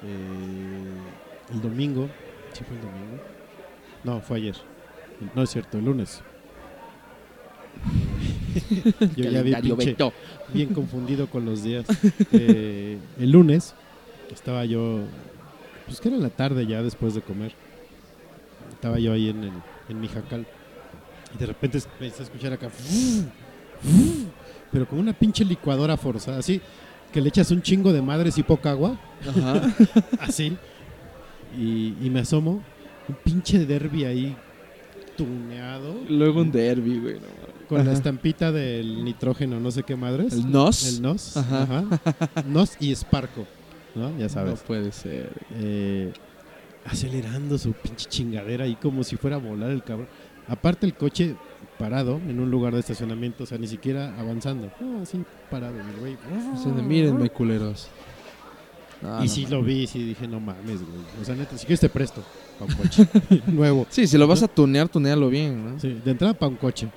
eh, el domingo. ¿Sí fue el domingo? No, fue ayer. No es cierto, el lunes. Yo ya vi pinche- bien confundido con los días. Eh, el lunes estaba yo, pues que era en la tarde ya después de comer. Estaba yo ahí en, el, en mi jacal. Y de repente empecé a escuchar acá. Pero como una pinche licuadora forzada, así. Que le echas un chingo de madres y poca agua. Ajá. Así. Y, y me asomo. Un pinche derby ahí tuneado. Luego un derby, güey. no. Con la estampita del nitrógeno, no sé qué madres. El NOS. El NOS. Ajá. Ajá. NOS y Sparco. ¿No? Ya No sabes. puede ser. Eh, acelerando su pinche chingadera ahí como si fuera a volar el cabrón. Aparte el coche parado en un lugar de estacionamiento, o sea, ni siquiera avanzando. No, así parado, el güey. O sea, de, mírenme, culeros. No, y no sí lo vi, sí dije, no mames, güey. O sea, neta, si quieres te presto para un coche nuevo. Sí, si lo vas a tunear, tunealo bien, ¿no? Sí, de entrada para un coche.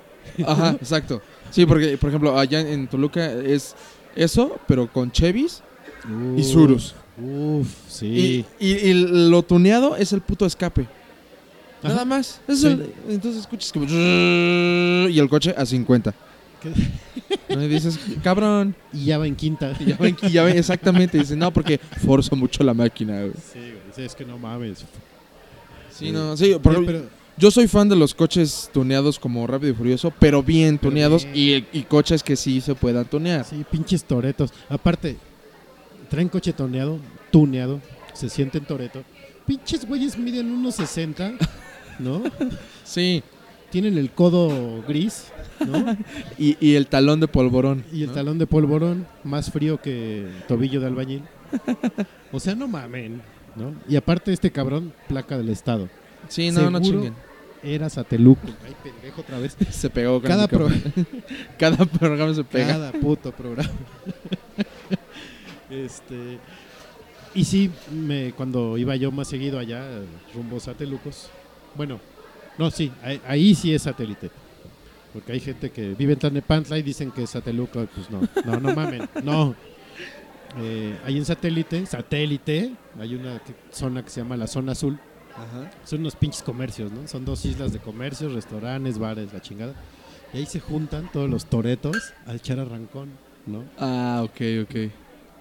Ajá, exacto. Sí, porque, por ejemplo, allá en Toluca es eso, pero con Chevys y Surus. Uf, sí. Y, y- y lo tuneado es el puto escape. Ajá. Nada más. Eso Sí. entonces escuchas como... Y el coche a 50. ¿Qué? ¿no? Y dices, cabrón. Y ya va en quinta. Y ya ya ven, exactamente. Dice, no, porque forzo mucho la máquina, güey. Sí, güey, es que no mames. Sí, no, sí, por pero yo soy fan de los coches tuneados como Rápido y Furioso, pero bien Pero tuneados bien. Y, y coches que sí se puedan tunear. Sí, pinches toretos. Aparte, traen coche toneado, tuneado, se sienten toreto. Pinches güeyes miden unos 60, ¿no? Sí, Tienen el codo gris, ¿no? y, y el talón de polvorón. Y el ¿no? talón de polvorón, más frío que tobillo de albañil. O sea, no mamen, ¿no? Y aparte este cabrón, placa del estado. Sí, no, no chinguen. Era Sateluco. Ay, pendejo otra vez. Se pegó con Cada, el pro-. Cada programa se pega. cada puto programa. este y sí, me, cuando iba yo más seguido allá, rumbo a Satelucos, bueno, no, sí, ahí, ahí sí es satélite. Porque hay gente que vive en Tlanepantla y dicen que es Sateluco, pues no, no, no mamen, no. Eh, hay en satélite, satélite, hay una que- zona que se llama la zona azul, Ajá. son unos pinches comercios, ¿no? Son dos islas de comercios, restaurantes, bares, la chingada. Y ahí se juntan todos los toretos a echar arrancón, ¿no? Ah, ok, ok.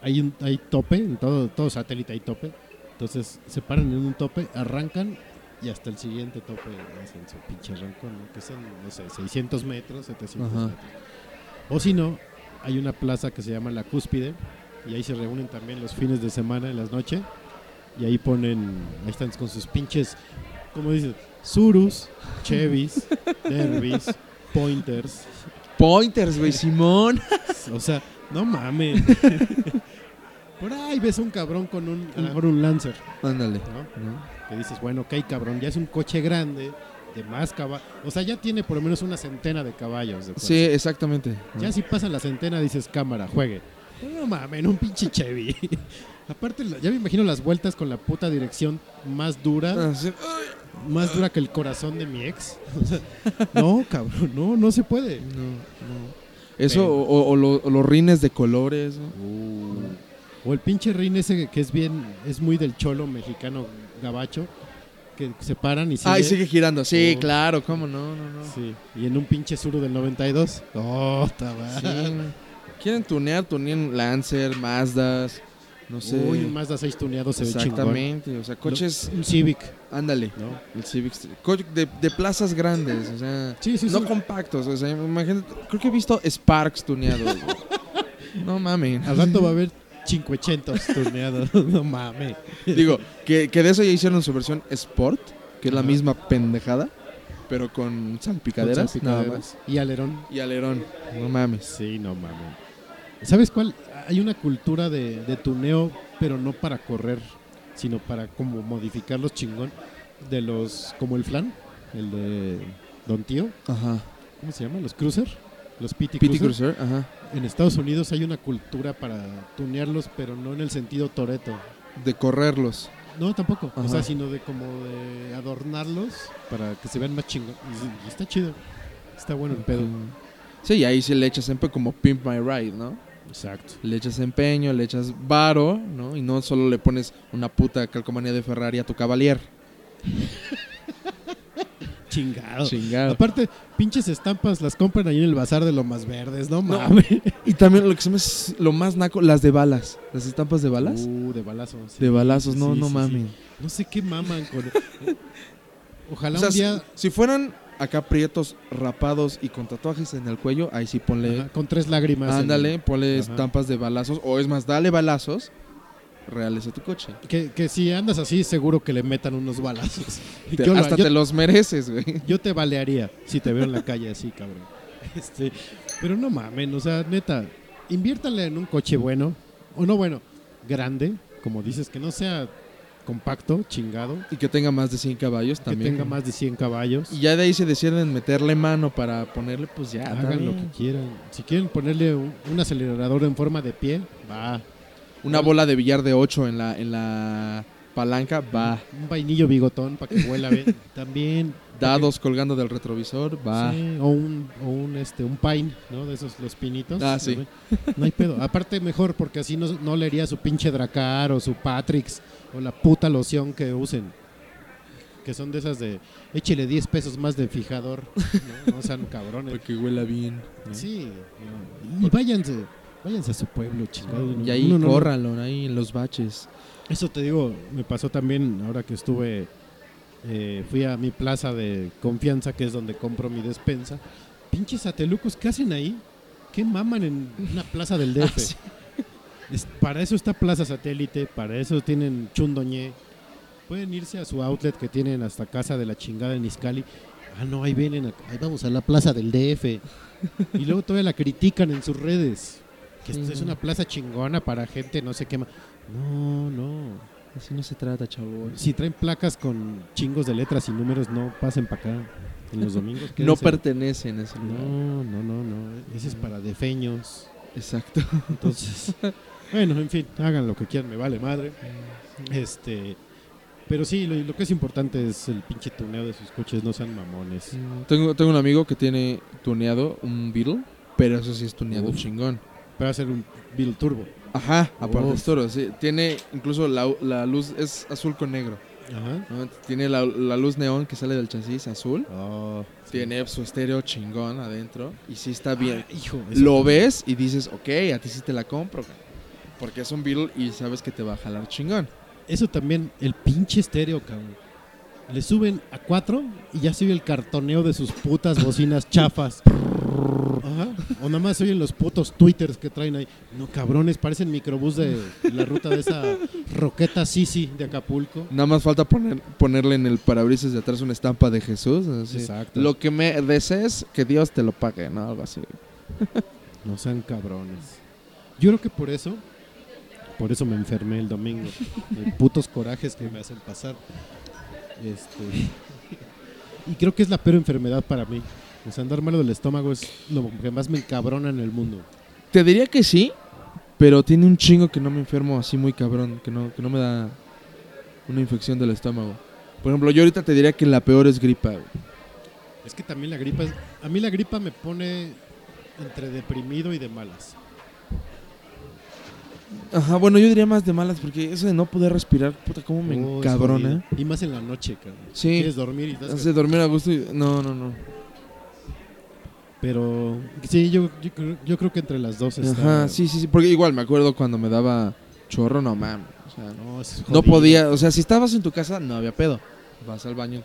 Hay un hay tope, en todo, todo satélite hay tope. Entonces se paran en un tope, arrancan y hasta el siguiente tope hacen su pinche arrancón, ¿no? Que son, no sé, 600 metros, 700 Ajá. metros. O si no, hay una plaza que se llama La Cúspide y ahí se reúnen también los fines de semana en las noches y ahí ponen, ahí están con sus pinches, como dices, Surus, Chevys, Derbys, Pointers, Pointers, güey, Simón. o sea, no mames. Por ahí ves un cabrón con un, a lo mejor un Lancer, Ándale. ¿no? ¿no? Que dices, bueno, ok, cabrón, ya es un coche grande, de más caballos. O sea, ya tiene por lo menos una centena de caballos. de. Sí, exactamente. Ya si pasa la centena, dices, cámara, juegue. No mames, un pinche Chevy. Aparte, ya me imagino las vueltas con la puta dirección más dura, Ah, más dura que el corazón de mi ex. O sea, no, cabrón, no, no se puede. No, no. Eso, o, o- o lo- o los rines de colores. ¿no? O el pinche rin ese que es bien, es muy del cholo mexicano gabacho, que se paran y sigue. Ah, y sigue girando. Sí, Oh. claro, cómo no, no, no. Sí, y en un pinche suru del 92. Oh, está Sí. Quieren tunear, tunean Lancer, Mazdas, no sé. Uy, un Mazda 6 tuneado se ve chingón. Exactamente, o sea, coches, Un Civic, ándale, ¿no? el Civic, de, de plazas grandes, o sea, Sí, sí, no sí. compactos, o sea, imagínate, creo que he visto Sparks tuneados. no mames. Al rato va a haber 580 tuneados. no mames. Digo, que, que de eso ya hicieron su versión Sport, que es la Ajá. misma pendejada, pero con salpicaderas, Con nada salpicaderas. más. Y alerón. Y alerón, no mames. Sí, no mames. ¿Sabes cuál? Hay una cultura de, de tuneo, pero no para correr, sino para como modificarlos chingón. De los, como el flan, el de Don Tío. Ajá. ¿Cómo se llama? ¿Los cruiser? Los PT, PT Cruiser. Cruiser, ajá. En Estados Unidos hay una cultura para tunearlos, pero no en el sentido toreto. De correrlos. No, tampoco. O sea, sino de como de adornarlos para que se vean más chingón. Y, y está chido. Está bueno el pedo. Sí, y ahí sí le echas empeño como Pimp My Ride, ¿no? Exacto. Le echas empeño, le echas varo, ¿no? Y no solo le pones una puta calcomanía de Ferrari a tu Cavalier. Chingado. Chingado. Aparte, pinches estampas las compran ahí en el bazar de lo más verdes, no mames. Y también lo que se me hace lo más naco, las de balas. Las estampas de balas. Uh, de balazos. sí. de balazos, no, Sí, no sí, mames. No sé qué maman con. Ojalá O sea, un día. si, fueran acá prietos, rapados y con tatuajes en el cuello, ahí sí ponle. ajá, con tres lágrimas. ándale, ponle Ajá. estampas de balazos. O es más, dale balazos reales a tu coche. Que, que si andas así, seguro que le metan unos balazos. Te- Yo lo- hasta yo- te los mereces, güey. Yo te balearía si te veo en la calle así, cabrón. Este, pero no mamen, o sea, neta, inviértale en un coche bueno, o no bueno, grande, como dices, que no sea compacto, chingado, Y que tenga más de 100 caballos que también. tenga más de 100 caballos. Y ya de ahí se deciden meterle mano para ponerle, pues ya. Hagan lo que quieran. Si quieren ponerle un, un acelerador en forma de pie, va. Una bola de billar de 8 en la, en la palanca, va. Un vainillo bigotón para que huela bien. También. Dados colgando del retrovisor, va. Sí, o un, o un, este, un pine, ¿no? De esos, los pinitos. Ah, sí. ¿no? Hay pedo. Aparte, mejor, porque así no, no leería su pinche Dracar o su Patrix o la puta loción que usen. Que son de esas de, échele 10 pesos más de fijador. No, no sean cabrones. Para que huela bien. ¿no? Sí. no. Y váyanse, váyanse a su pueblo, chingado. Y ahí no- córranlo, ahí en los baches. Eso te digo, me pasó también ahora que estuve, eh, fui a mi plaza de confianza, que es donde compro mi despensa. Pinches satelucos, ¿qué hacen ahí? ¿Qué maman en una plaza del DF? Ah, sí. Es- para eso está Plaza Satélite, para eso tienen Chundoñé. Pueden irse a su outlet que tienen hasta casa de la chingada en Iscali. Ah, no, ahí vienen, ahí vamos a la plaza del DF. Y luego todavía la critican en sus redes. Que esto es una plaza chingona para gente, no sé qué más. No, no. Así no se trata, chavo. Si traen placas con chingos de letras y números, no pasen para acá en los domingos. No pertenecen a ese lugar. No, no, no, no. Ese es para defeños. Exacto. Entonces, bueno, en fin, hagan lo que quieran, me vale madre. Este, pero sí, lo, lo que es importante es el pinche tuneo de sus coches, no sean mamones. Tengo, tengo un amigo que tiene tuneado un Beetle, pero eso sí es tuneado Uf. chingón. Para hacer un Beetle Turbo. Ajá, aparte Uf. es toro. sí. Tiene incluso la, la luz es azul con negro. Ajá. ¿no? Tiene la, la luz neón que sale del chasis azul. Oh, Tiene su estéreo chingón adentro. Y sí está bien. Ah, hijo, Lo ves y dices, ok, a ti sí te la compro. Porque es un Beetle y sabes que te va a jalar chingón. Eso también, el pinche estéreo, cabrón. Le suben a cuatro y ya se oye el cartoneo de sus putas bocinas chafas. O nada más oyen los putos twitters que traen ahí. No, cabrones, parecen microbús de la ruta de esa roqueta Sisi de Acapulco. Nada más falta poner, ponerle en el parabrisas de atrás una estampa de Jesús. así. Exacto. Lo que me desees, que Dios te lo pague, ¿no? Algo así. No sean cabrones. Yo creo que por eso, por eso me enfermé el domingo. De putos corajes que me hacen pasar. Este, y creo que es la peor enfermedad para mí. O sea, andar malo del estómago es lo que más me encabrona en el mundo. Te diría que sí, pero tiene un chingo que no me enfermo así muy cabrón, que no, que no me da una infección del estómago. Por ejemplo, yo ahorita te diría que la peor es gripa. güey. Es que también la gripa, es- a mí la gripa me pone entre deprimido y de malas. Ajá, bueno, yo diría más de malas porque eso de no poder respirar, puta, cómo me Oh, encabrona. Y más en la noche, cabrón. Sí. Quieres dormir y estás- Hace dormir a gusto y... No, no, no. Pero sí, yo, yo, creo- yo creo que entre las dos está... Ajá, sí, sí, sí, porque igual me acuerdo cuando me daba chorro, no mames. O sea, no, es podía, o sea, si estabas en tu casa no había pedo. Vas al baño.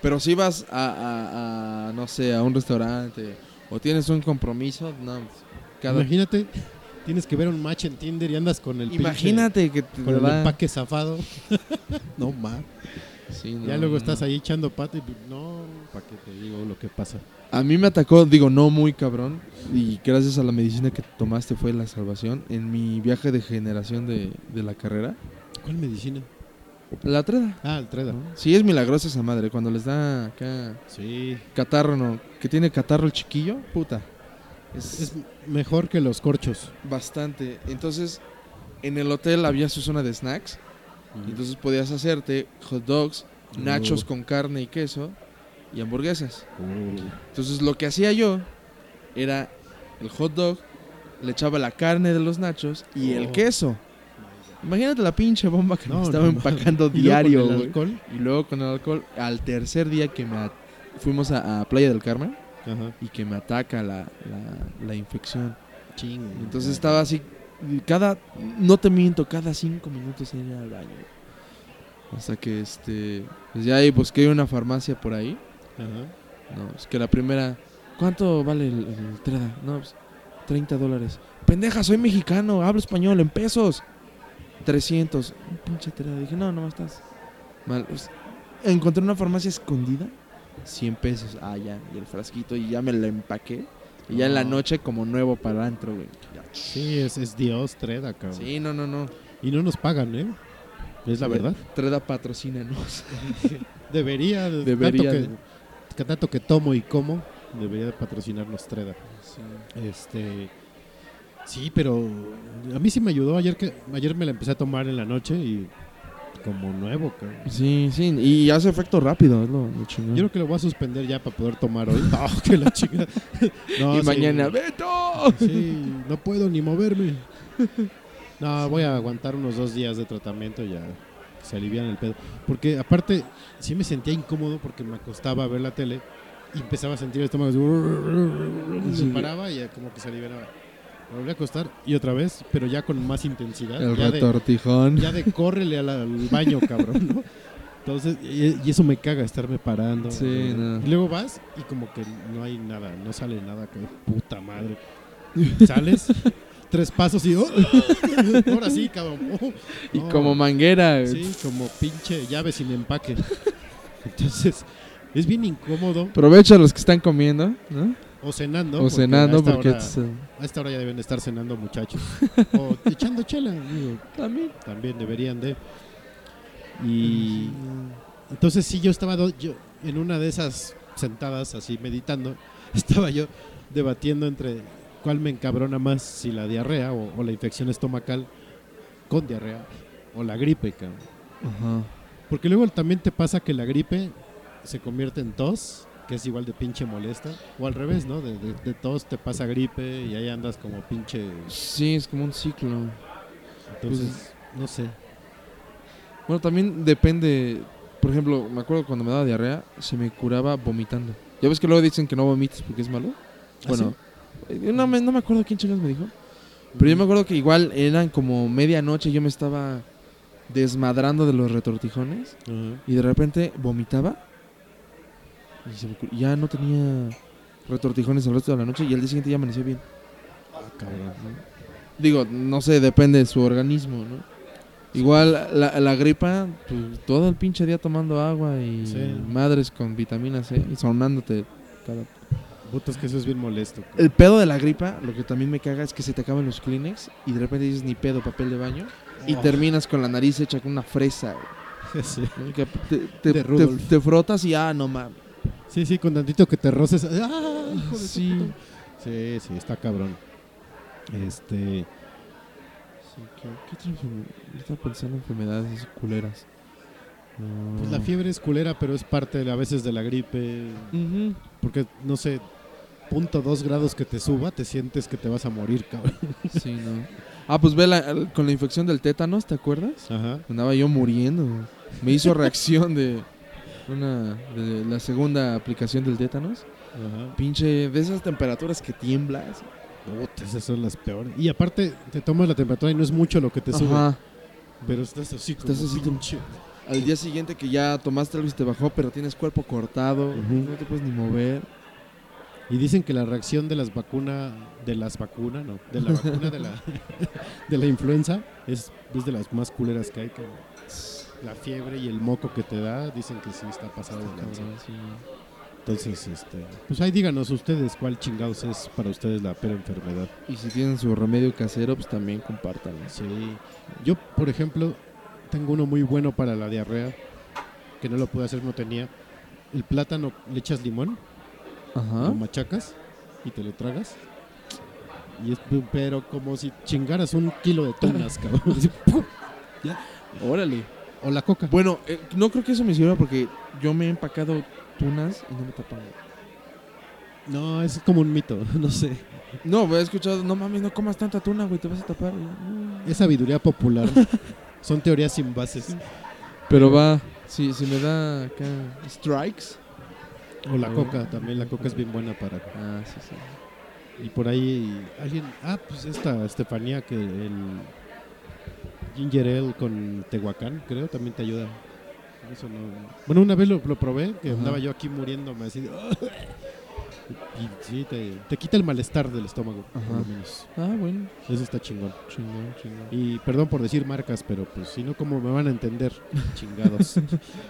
Pero si vas a, a- a, no sé, a un restaurante o tienes un compromiso, no. Cada, Imagínate, tienes que ver un match en Tinder y andas con el pinche- imagínate que te con el da- empaque zafado. no más. Sí, Ya no, luego no. estás ahí echando pata y no, ¿para qué te digo lo que pasa? A mí me atacó, digo, no muy cabrón. Y gracias a la medicina que tomaste fue la salvación. En mi viaje de generación de, de la carrera. ¿Cuál medicina? La treda. Ah, el Treda. Sí, es milagrosa esa madre. Cuando les da acá Sí. catarro, no. Que tiene catarro el chiquillo, puta. Es, Es mejor que los corchos. bastante. Entonces, en el hotel había su zona de snacks. Entonces podías hacerte hot dogs, nachos Uh. con carne y queso y hamburguesas. Uh, Entonces lo que hacía yo era el hot dog, le echaba la carne de los nachos y el Oh. queso. Imagínate la pinche bomba que me No, estaba no, no. empacando y luego diario. con el alcohol. Y luego con el alcohol, al tercer día que me fuimos a, a Playa del Carmen Ajá. y que me ataca la, la- la infección. Ching. Entonces estaba así, cada, no te miento, cada cinco minutos en ir al baño. Hasta que este, pues ya ahí busqué una farmacia por ahí. Ajá. No, es que la primera, ¿cuánto vale el, el Treda? No, pues 30 dólares. Pendeja, soy mexicano, hablo español en pesos. 300. Un pinche Treda. Dije, no, no estás. Mal. Pues, encontré una farmacia escondida. 100 pesos. Ah, ya. Y el frasquito. Y ya me lo empaqué. Y ya en la No. noche como nuevo para antro, güey. Sí, es, es Dios, Treda, cabrón. Sí, no, no, no. Y no nos pagan, ¿eh? Es la verdad. Treda patrocínanos. Debería, de- Debería tanto que, que tanto que tomo y como, debería de patrocinarnos Treda. Este, sí, pero a mí sí me ayudó ayer que ayer me la empecé a tomar en la noche y como nuevo, cabrón. Sí, sí. Y hace efecto rápido, es lo, lo chingón. Yo creo que lo voy a suspender ya para poder tomar hoy. No, que la chica. No, y sí. mañana, ¡Beto! Sí, no puedo ni moverme. No, voy a aguantar unos dos días de tratamiento y ya se alivian el pedo. Porque aparte, sí me sentía incómodo porque me acostaba a ver la tele y empezaba a sentir el estómago. Me paraba y ya como que se aliviaba. Me volví a acostar y otra vez, pero ya con más intensidad. El ya de, retortijón. ya de córrele al, al baño, cabrón, ¿no? Entonces, y, y eso me caga, estarme parando. Sí, no. Y luego vas y como que no hay nada, no sale nada, que puta madre. Sales, tres pasos y... oh, ahora sí, cabrón. oh, Y como manguera. Sí, como pinche llave sin empaque. Entonces, es bien incómodo. Provecho a los que están comiendo, ¿no? O cenando. o porque cenando, a esta porque... hora- a esta hora ya deben de estar cenando muchachos. o echando chela. digo, También. también deberían de. Y entonces sí, yo estaba do- yo, en una de esas sentadas así meditando, estaba yo debatiendo entre cuál me encabrona más, si la diarrea o, o la infección estomacal con diarrea o la gripe, cabrón. Ajá. Porque luego también te pasa que la gripe se convierte en tos, que es igual de pinche molesta, o al revés, ¿no? De, de- de tos te pasa gripe y ahí andas como pinche... Sí, es como un ciclo. Entonces, no sé. Bueno, también depende. Por ejemplo, me acuerdo cuando me daba diarrea, se me curaba vomitando. ¿Ya ves que luego dicen que no vomites porque es malo? ¿Ah, Bueno, eh, no, me, no me acuerdo quién chingas me dijo. Pero yo me acuerdo que igual eran como medianoche y yo me estaba desmadrando de los retortijones y de repente vomitaba y se me cur- ya no tenía retortijones el resto de la noche y al día siguiente ya amanecía bien. Ah, cabrón. Digo, no sé, depende de su organismo, ¿no? Igual la, la gripa, pues, todo el pinche día tomando agua y Sí. madres con vitamina C y sonándote cada... Puta, es que eso es bien molesto. El pedo de la gripa, lo que también me caga es que se te acaban los Kleenex y de repente dices ni pedo, papel de baño y Oh. terminas con la nariz hecha con una fresa. güey, Sí. te, te- te frotas y ah, no mames. Sí, sí, con tantito que te roces. ¡Ah, hijo de su Sí. Sí, sí, está cabrón. Este. Sí, ¿qué, qué otra enferme- yo estaba pensando en enfermedades así culeras. Pues la fiebre es culera, pero es parte de- a veces de la gripe. Porque, no sé, punto dos grados que te suba, te sientes que te vas a morir, cabrón. Sí, no. Ah, pues ve la- con la infección del tétanos, ¿te acuerdas? Ajá. Andaba yo muriendo. Me hizo reacción de una de la segunda aplicación del tétanos. Ajá. Pinche de esas temperaturas que tiemblas. Puta, esas son las peores. Y aparte, te tomas la temperatura y no es mucho lo que te sube. Ajá. Pero estás así como Estás así, pinche. Al día siguiente que ya tomaste algo y te bajó, pero tienes cuerpo cortado, no te puedes ni mover. Y dicen que la reacción de las vacunas, de las vacunas, no, de la vacuna de la, de la influenza es, es de las más culeras que hay. cabrón. La fiebre y el moco que te da, dicen que sí está pasado de lanza. Cabrón, sí. Entonces, este, pues ahí díganos ustedes cuál chingados es para ustedes la peor enfermedad. Y si tienen su remedio casero, pues también compártanlo. Sí. Yo, por ejemplo, tengo uno muy bueno para la diarrea, que no lo pude hacer, no tenía. El plátano, le echas limón, Ajá. lo machacas y te lo tragas. Y es, pero como si chingaras un kilo de tunas, cabrón. ¡pum! Órale. O la coca. Bueno, eh, no creo que eso me sirva porque yo me he empacado tunas y no me tapan. No, es como un mito, no sé. No, he escuchado, no mames, no comas tanta tuna, güey, te vas a tapar. "No". Es sabiduría popular. Son teorías sin bases. Pero va, si, si me da acá strikes. O la Ah, coca, también la coca es bien buena para... Ah, sí, sí. Y por ahí alguien... Ah, pues esta Estefanía que el ginger ale con tehuacán, creo, también te ayuda. Eso no... Bueno, una vez lo, lo probé, que Ajá. andaba yo aquí muriéndome así de... Y sí, te, te quita el malestar del estómago, por Ajá. lo menos. Ah, bueno. Eso está chingón. Chingón, chingón. Y perdón por decir marcas, pero pues si no, ¿cómo me van a entender? Chingados.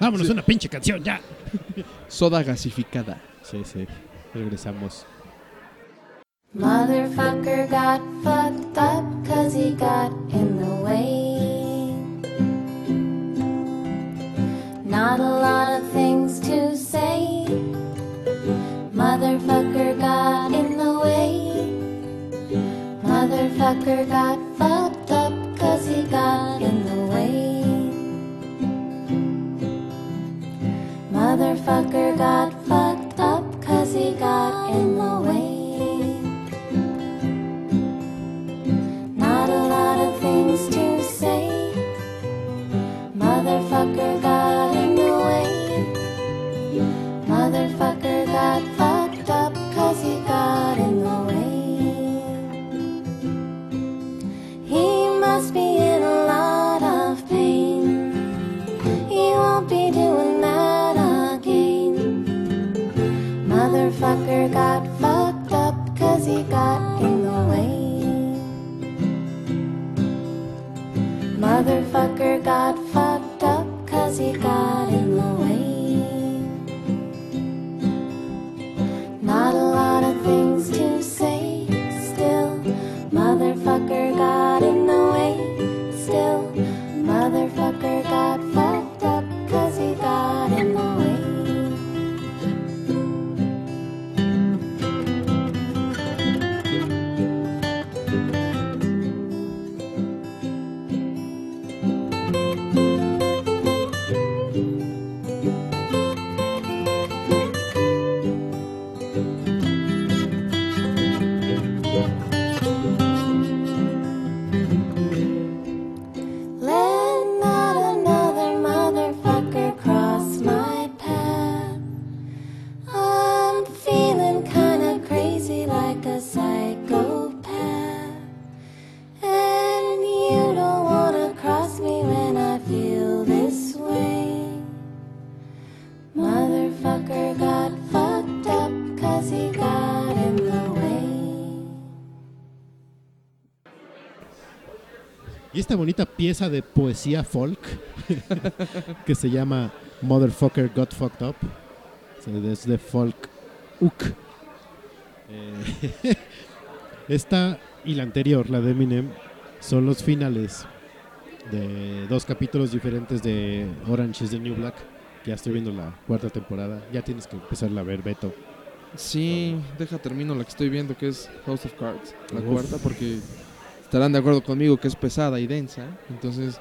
Vámonos, una pinche canción, ya. Soda gasificada. Sí, sí. Regresamos. Motherfucker got fucked up cause he got in the way. Not a lot of things to say. Motherfucker got in the way. Motherfucker got fucked up cause he got in the way. Motherfucker got fucked up cause he got in the way. Not a lot of things to say. Motherfucker got Motherfucker got fucked up cause he got in the way. He must be in a lot of pain. He won't be doing that again. Motherfucker got fucked up cause he got in the way. Motherfucker got fucked up cause he got in the way. Motherfucker got in the way, still. Motherfucker got fucked Y esta bonita pieza de poesía folk que se llama Motherfucker Got Fucked Up. Es de folk uk. Eh, esta y la anterior, la de Eminem, son los finales de dos capítulos diferentes de Orange is the New Black. Ya estoy viendo la cuarta temporada. Ya tienes que empezarla a ver, Beto. Sí, deja termino la que estoy viendo que es House of Cards, la Uf. cuarta, porque estarán de acuerdo conmigo que es pesada y densa. Entonces,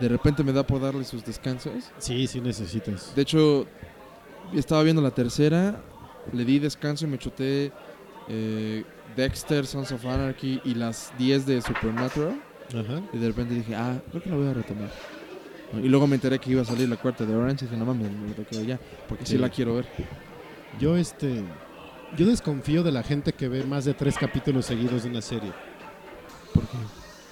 de repente me da por darle sus descansos. Sí, sí necesitas. De hecho, estaba viendo la tercera, le di descanso y me chuté eh, Dexter, Sons of Anarchy y las 10 de Supernatural. Ajá. Y de repente dije, ah, creo que la voy a retomar. Y luego me enteré que iba a salir la cuarta de Orange y dije, no mames, me lo quedo ya, porque sí. Sí. la quiero ver. Yo este yo desconfío de la gente que ve más de tres capítulos seguidos de una serie. ¿Por qué?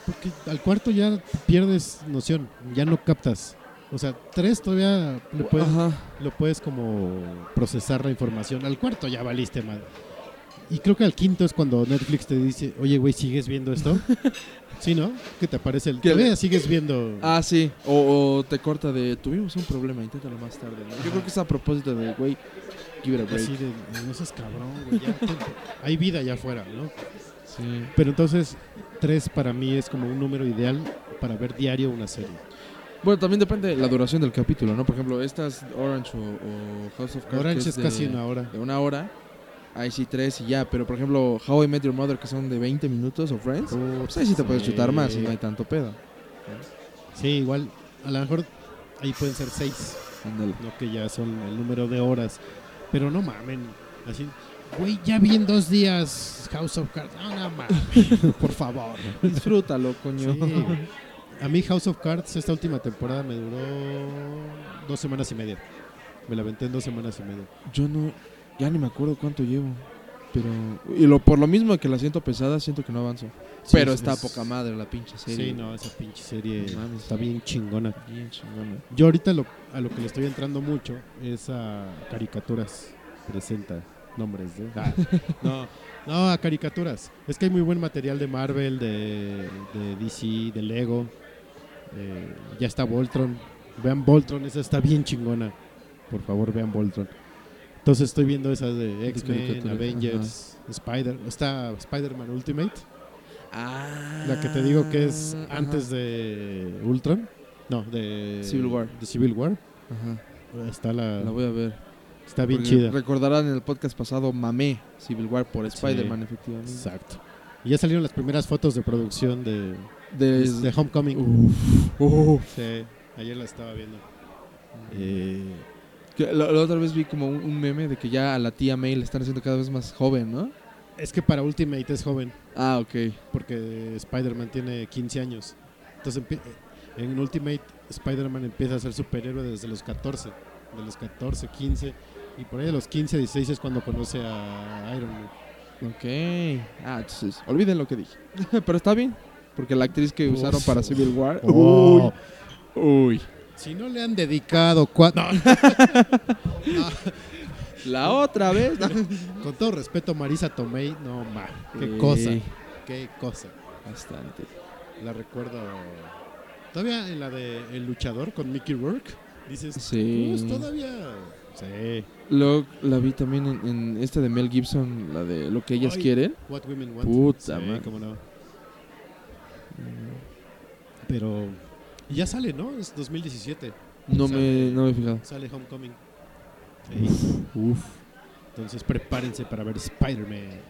Porque al cuarto ya pierdes noción, ya no captas. O sea, tres todavía le puedes, lo puedes como procesar la información. Al cuarto ya valiste mal. Y creo que al quinto es cuando Netflix te dice, oye, güey, ¿sigues viendo esto? sí, ¿no? Que te aparece el... Veas, sigues viendo... Ah, sí. O, o te corta de, tuvimos un problema, inténtalo más tarde. ¿no? Yo creo que es a propósito de, güey, give it a break. Así de, no seas cabrón, güey. ya hay vida allá afuera, ¿no? Sí. Pero entonces, tres para mí es como un número ideal para ver diario una serie. Bueno, también depende de la duración del capítulo, ¿no? Por ejemplo, estas Orange o, o House of Cards. Orange es de- casi una hora. De una hora. ahí sí tres y ya. Pero por ejemplo, How I Met Your Mother, que son de 20 minutos o Friends, pues ahí sí te puedes chutar más y no hay tanto pedo. Sí, igual, a lo mejor ahí pueden ser seis, Ándale. no que ya son el número de horas. Pero no mamen, así, güey, ya vi en dos días House of Cards. No, no mames, por favor. Disfrútalo, coño. Sí. A mí House of Cards esta última temporada me duró dos semanas y media. Me la aventé en dos semanas y media. Yo no, ya ni me acuerdo cuánto llevo. Pero, y lo, por lo mismo que la siento pesada, siento que no avanzo. Sí, pero es- está es- poca madre la pinche serie. Sí, no, esa pinche serie mames. está bien chingona. Bien chingona. Yo ahorita lo, a lo que le estoy entrando mucho es a caricaturas. Presenta nombres, ¿eh? Ah, no, no, a caricaturas. Es que hay muy buen material de Marvel, de, de DC, de Lego. Eh, ya está Voltron. Vean Voltron, esa está bien chingona. Por favor, vean Voltron. Entonces estoy viendo esas de X-Men, Avengers, Spider. Está Spider-Man Ultimate. Ah. La que te digo que es ajá. antes de Ultron. No, de Civil War. De Civil War. Ajá. Está la, La voy a ver. Está bien chida. Recordarán en el podcast pasado, mamé Civil War por Spider-Man, efectivamente. Exacto. Y ya salieron las primeras fotos de producción de, De, de Homecoming. Uf, uf. Sí, ayer la estaba viendo. Eh, Que la, la otra vez vi como un, un meme de que ya a la tía May le están haciendo cada vez más joven, ¿no? es que para Ultimate es joven, Ah, ok. porque Spider-Man tiene 15 años. Entonces empie- en Ultimate Spider-Man empieza a ser superhéroe desde los 14. De los 14, 15. Y por ahí de los 15, 16 es cuando conoce a Iron Man. Ok. Ah, entonces, olviden lo que dije. Pero está bien, porque la actriz que Uf. usaron para Civil War. Oh. Uy. Uy. Si no le han dedicado cuatro... La otra vez. ¿no? Con todo respeto, Marisa Tomei, no ma, qué cosa, qué cosa. Bastante. La recuerdo todavía en la de El luchador con Mickey Rourke. Dices, Sí. pues todavía. Sí. Luego la vi también en, en esta de Mel Gibson, la de Lo que ellas Ay, quieren. What Women Want. Puta Sí, madre. cómo no. Pero y ya sale, ¿no? Es 2017. No Sale- me, no me he fijado. Sale Homecoming. Sí. Uf. Entonces prepárense para ver Spider-Man.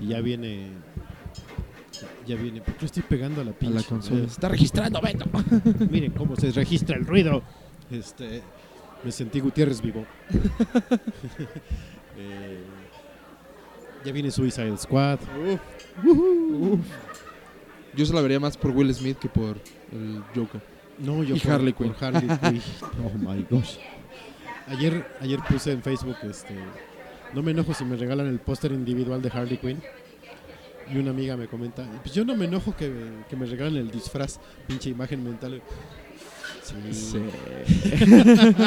Y ya viene. Ya viene. ¿Por qué estoy pegando a la A pinche? la consola. Eh, Se está registrando, Beto. Miren cómo se registra el ruido. Este, me sentí Gutiérrez vivo. Eh, ya viene Suicide Squad. Uf. Yo se la vería más por Will Smith que por el Joker. No, yo Y por- Harley por Quinn. Harley Quinn. Oh my gosh. Ayer, ayer puse en Facebook, este, no me enojo si me regalan el póster individual de Harley Quinn. Y una amiga me comenta, pues yo no me enojo que, que me regalen el disfraz, pinche imagen mental. Sí.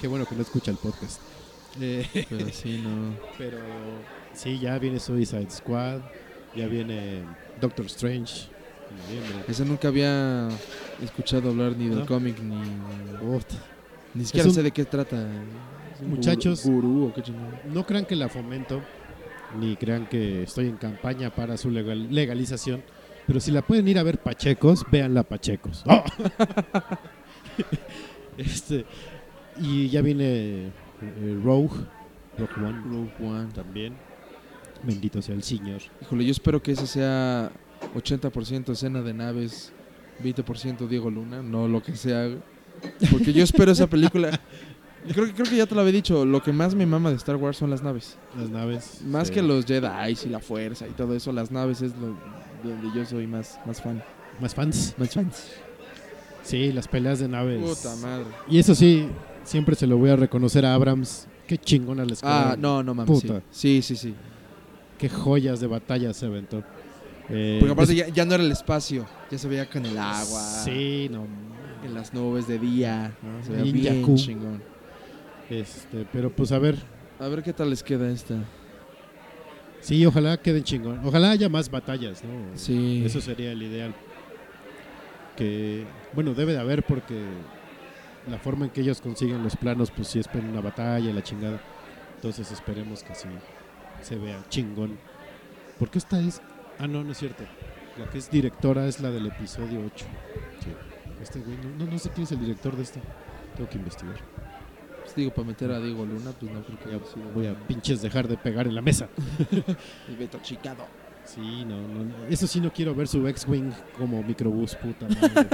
Qué bueno que no escucha el podcast. Eh, Pero sí, no. pero sí, ya viene Suicide Squad, ya viene Doctor Strange. Ese nunca había escuchado hablar ni del ¿No? cómic ni. Uf, Ni siquiera un- sé de qué trata. ¿Es un Muchachos. gur- Gurú chingada? No crean que la fomento, ni crean que estoy en campaña para su legal- legalización, pero si la pueden ir a ver Pachecos, véanla Pachecos. ¡Oh! este, y ya viene eh, Rogue, Rogue One Rogue One. también. Bendito sea el Señor. Híjole, yo espero que ese sea 80% escena de naves, 20% Diego Luna, no lo que sea. Porque yo espero esa película. Creo, que- creo que ya te lo había dicho, lo que más me mama de Star Wars son las naves. Las naves. Más sí. que los Jedi y la fuerza y todo eso, las naves es lo donde yo soy más, más fan. Más fans. Más fans. Sí, las peleas de naves. Puta madre. Y eso sí, siempre se lo voy a reconocer a Abrams. Qué chingona les Ah, quedaron. no, no mames. Puta. Sí, sí, sí. sí. Qué joyas de batalla se aventó. Eh, Porque aparte ya, ya no era el espacio, ya se veía con el agua. Sí, no. En las nubes de día. ¿no? Se veía bien chingón. Este, pero pues a ver. A ver qué tal les queda esta. Sí, ojalá queden chingón. Ojalá haya más batallas, ¿no? Sí. Eso sería el ideal. Que, bueno, debe de haber porque la forma en que ellos consiguen los planos, pues sí es para una batalla, la chingada. Entonces esperemos que sí se vea chingón. Porque esta es. Ah, no, no es cierto. La que es directora es la del episodio 8. Sí. Este güey, no, no, no sé quién es el director de esta. Tengo que investigar. Digo, para meter a Diego Luna, pues no creo que sido Voy a pinches dejar de pegar en la mesa. Y Beto Chicado. Sí, no, no, no. Eso sí no quiero ver su X-Wing como microbús, puta madre.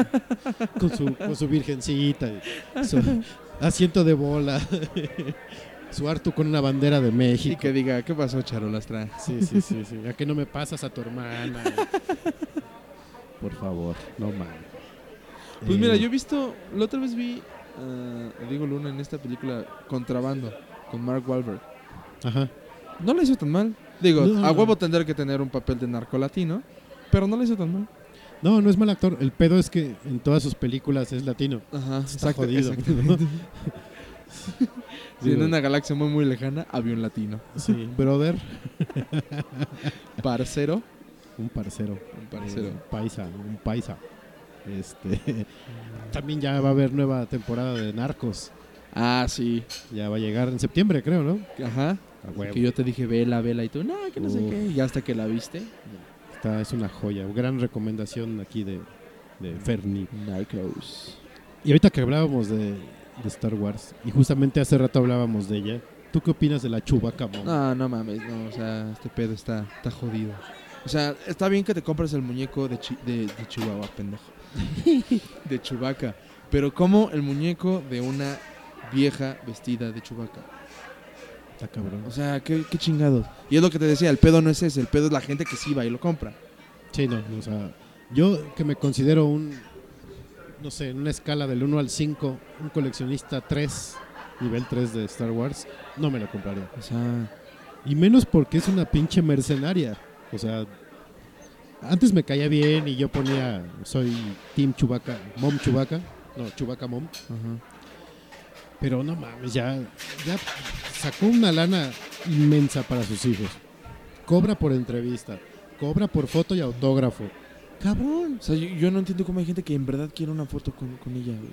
con, su, con su virgencita, y su asiento de bola, su Artu con una bandera de Y México. que diga, ¿qué pasó, Charolastra? Sí, sí, sí, sí. ¿A que no me pasas a tu hermana? Por favor, no mames. Pues Eh, mira, yo he visto, la otra vez vi Diego Luna en esta película Contrabando con Mark Wahlberg. Ajá. No le hizo tan mal. Digo, No. a huevo tendrá que tener un papel de narco latino, pero no le hizo tan mal. No, no es mal actor. El pedo es que en todas sus películas es latino. Ajá, Está exacto, jodido. Sí, en una galaxia muy muy lejana había un latino. Sí, brother. Parcero. Un parcero. Un parcero. Eh, paisa, un paisa. Este, también ya va a haber nueva temporada de Narcos. Ah, sí. Ya va a llegar en septiembre, creo, ¿no? Ajá. Que yo te dije, vela, vela, y tú, no, que no sé qué. Y hasta que la viste. Está, es una joya. Gran recomendación aquí de, de Fernie. Narcos. Y ahorita que hablábamos de, de Star Wars, y justamente hace rato hablábamos de ella, ¿tú qué opinas de la Chewbacca Mom? No, no mames, no, o sea, este pedo está, está jodido. O sea, está bien que te compres el muñeco de, Chi- de, de Chihuahua, pendejo. de Chewbacca. Pero como el muñeco de una vieja vestida de Chewbacca. Está cabrón. O sea, qué, qué chingados. Y es lo que te decía, el pedo no es ese, el pedo es la gente que sí va y lo compra. Sí, no, o sea, yo que me considero un, no sé, en una escala del 1 al 5, un coleccionista 3, nivel 3 de Star Wars, no me lo compraría. O sea, Y menos porque es una pinche mercenaria. O sea, antes me caía bien y yo ponía, soy Team Chewbacca, Mom Chewbacca, no, Chewbacca Mom. ajá. Pero no mames, ya, ya sacó una lana inmensa para sus hijos. Cobra por entrevista, cobra por foto y autógrafo. Cabrón. O sea, yo, yo no entiendo cómo hay gente que en verdad quiere una foto con, con ella, güey.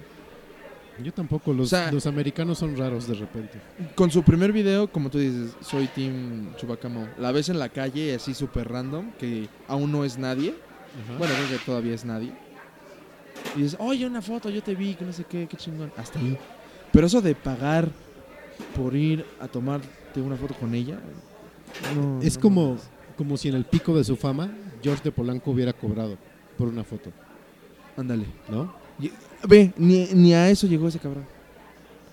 Yo tampoco, los, O sea- los americanos son raros de repente. Con su primer video, como tú dices, soy Team Chewbacca Mom. La ves en la calle así súper random, que aún no es nadie. Bueno, creo que todavía es nadie. Y dices, oye, una foto, yo te vi, que no sé qué, qué chingón. Hasta ahí. Pero eso de pagar por ir a tomarte una foto con ella. no, es no como, como si en el pico de su fama George de Polanco hubiera cobrado por una foto, Ándale. ¿no? Y- Ve, ni, ni a eso llegó ese cabrón.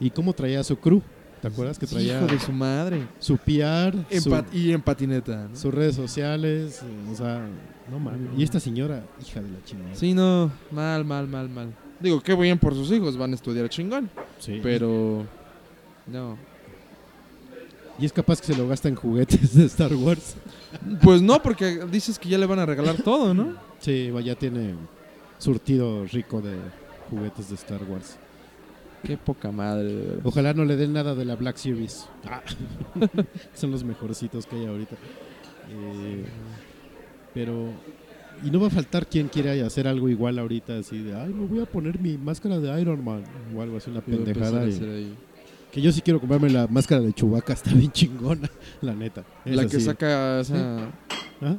¿Y cómo traía su crew? ¿Te acuerdas que traía Hijo de su madre. su PR, En su- pat- y en patineta. ¿no? sus redes sociales? O sea, no mames. Y esta señora, hija de la chingada. Sí, no, mal, mal, mal, mal. Digo, qué bien por sus hijos, van a estudiar chingón. Sí. Pero, no. Y es capaz que se lo gasta en juguetes de Star Wars. Pues no, porque dices que ya le van a regalar todo, ¿no? Sí, ya tiene surtido rico de juguetes de Star Wars. Qué poca madre. Ojalá no le den nada de la Black Series. Ah. Son los mejorcitos que hay ahorita. Eh, pero. Y no va a faltar quien quiera hacer algo igual ahorita, así de, ay, me voy a poner mi máscara de Iron Man. O algo así, una pendejada. y- que yo sí quiero comprarme la máscara de Chewbacca, está bien chingona, la neta. La que saca esa... Ajá.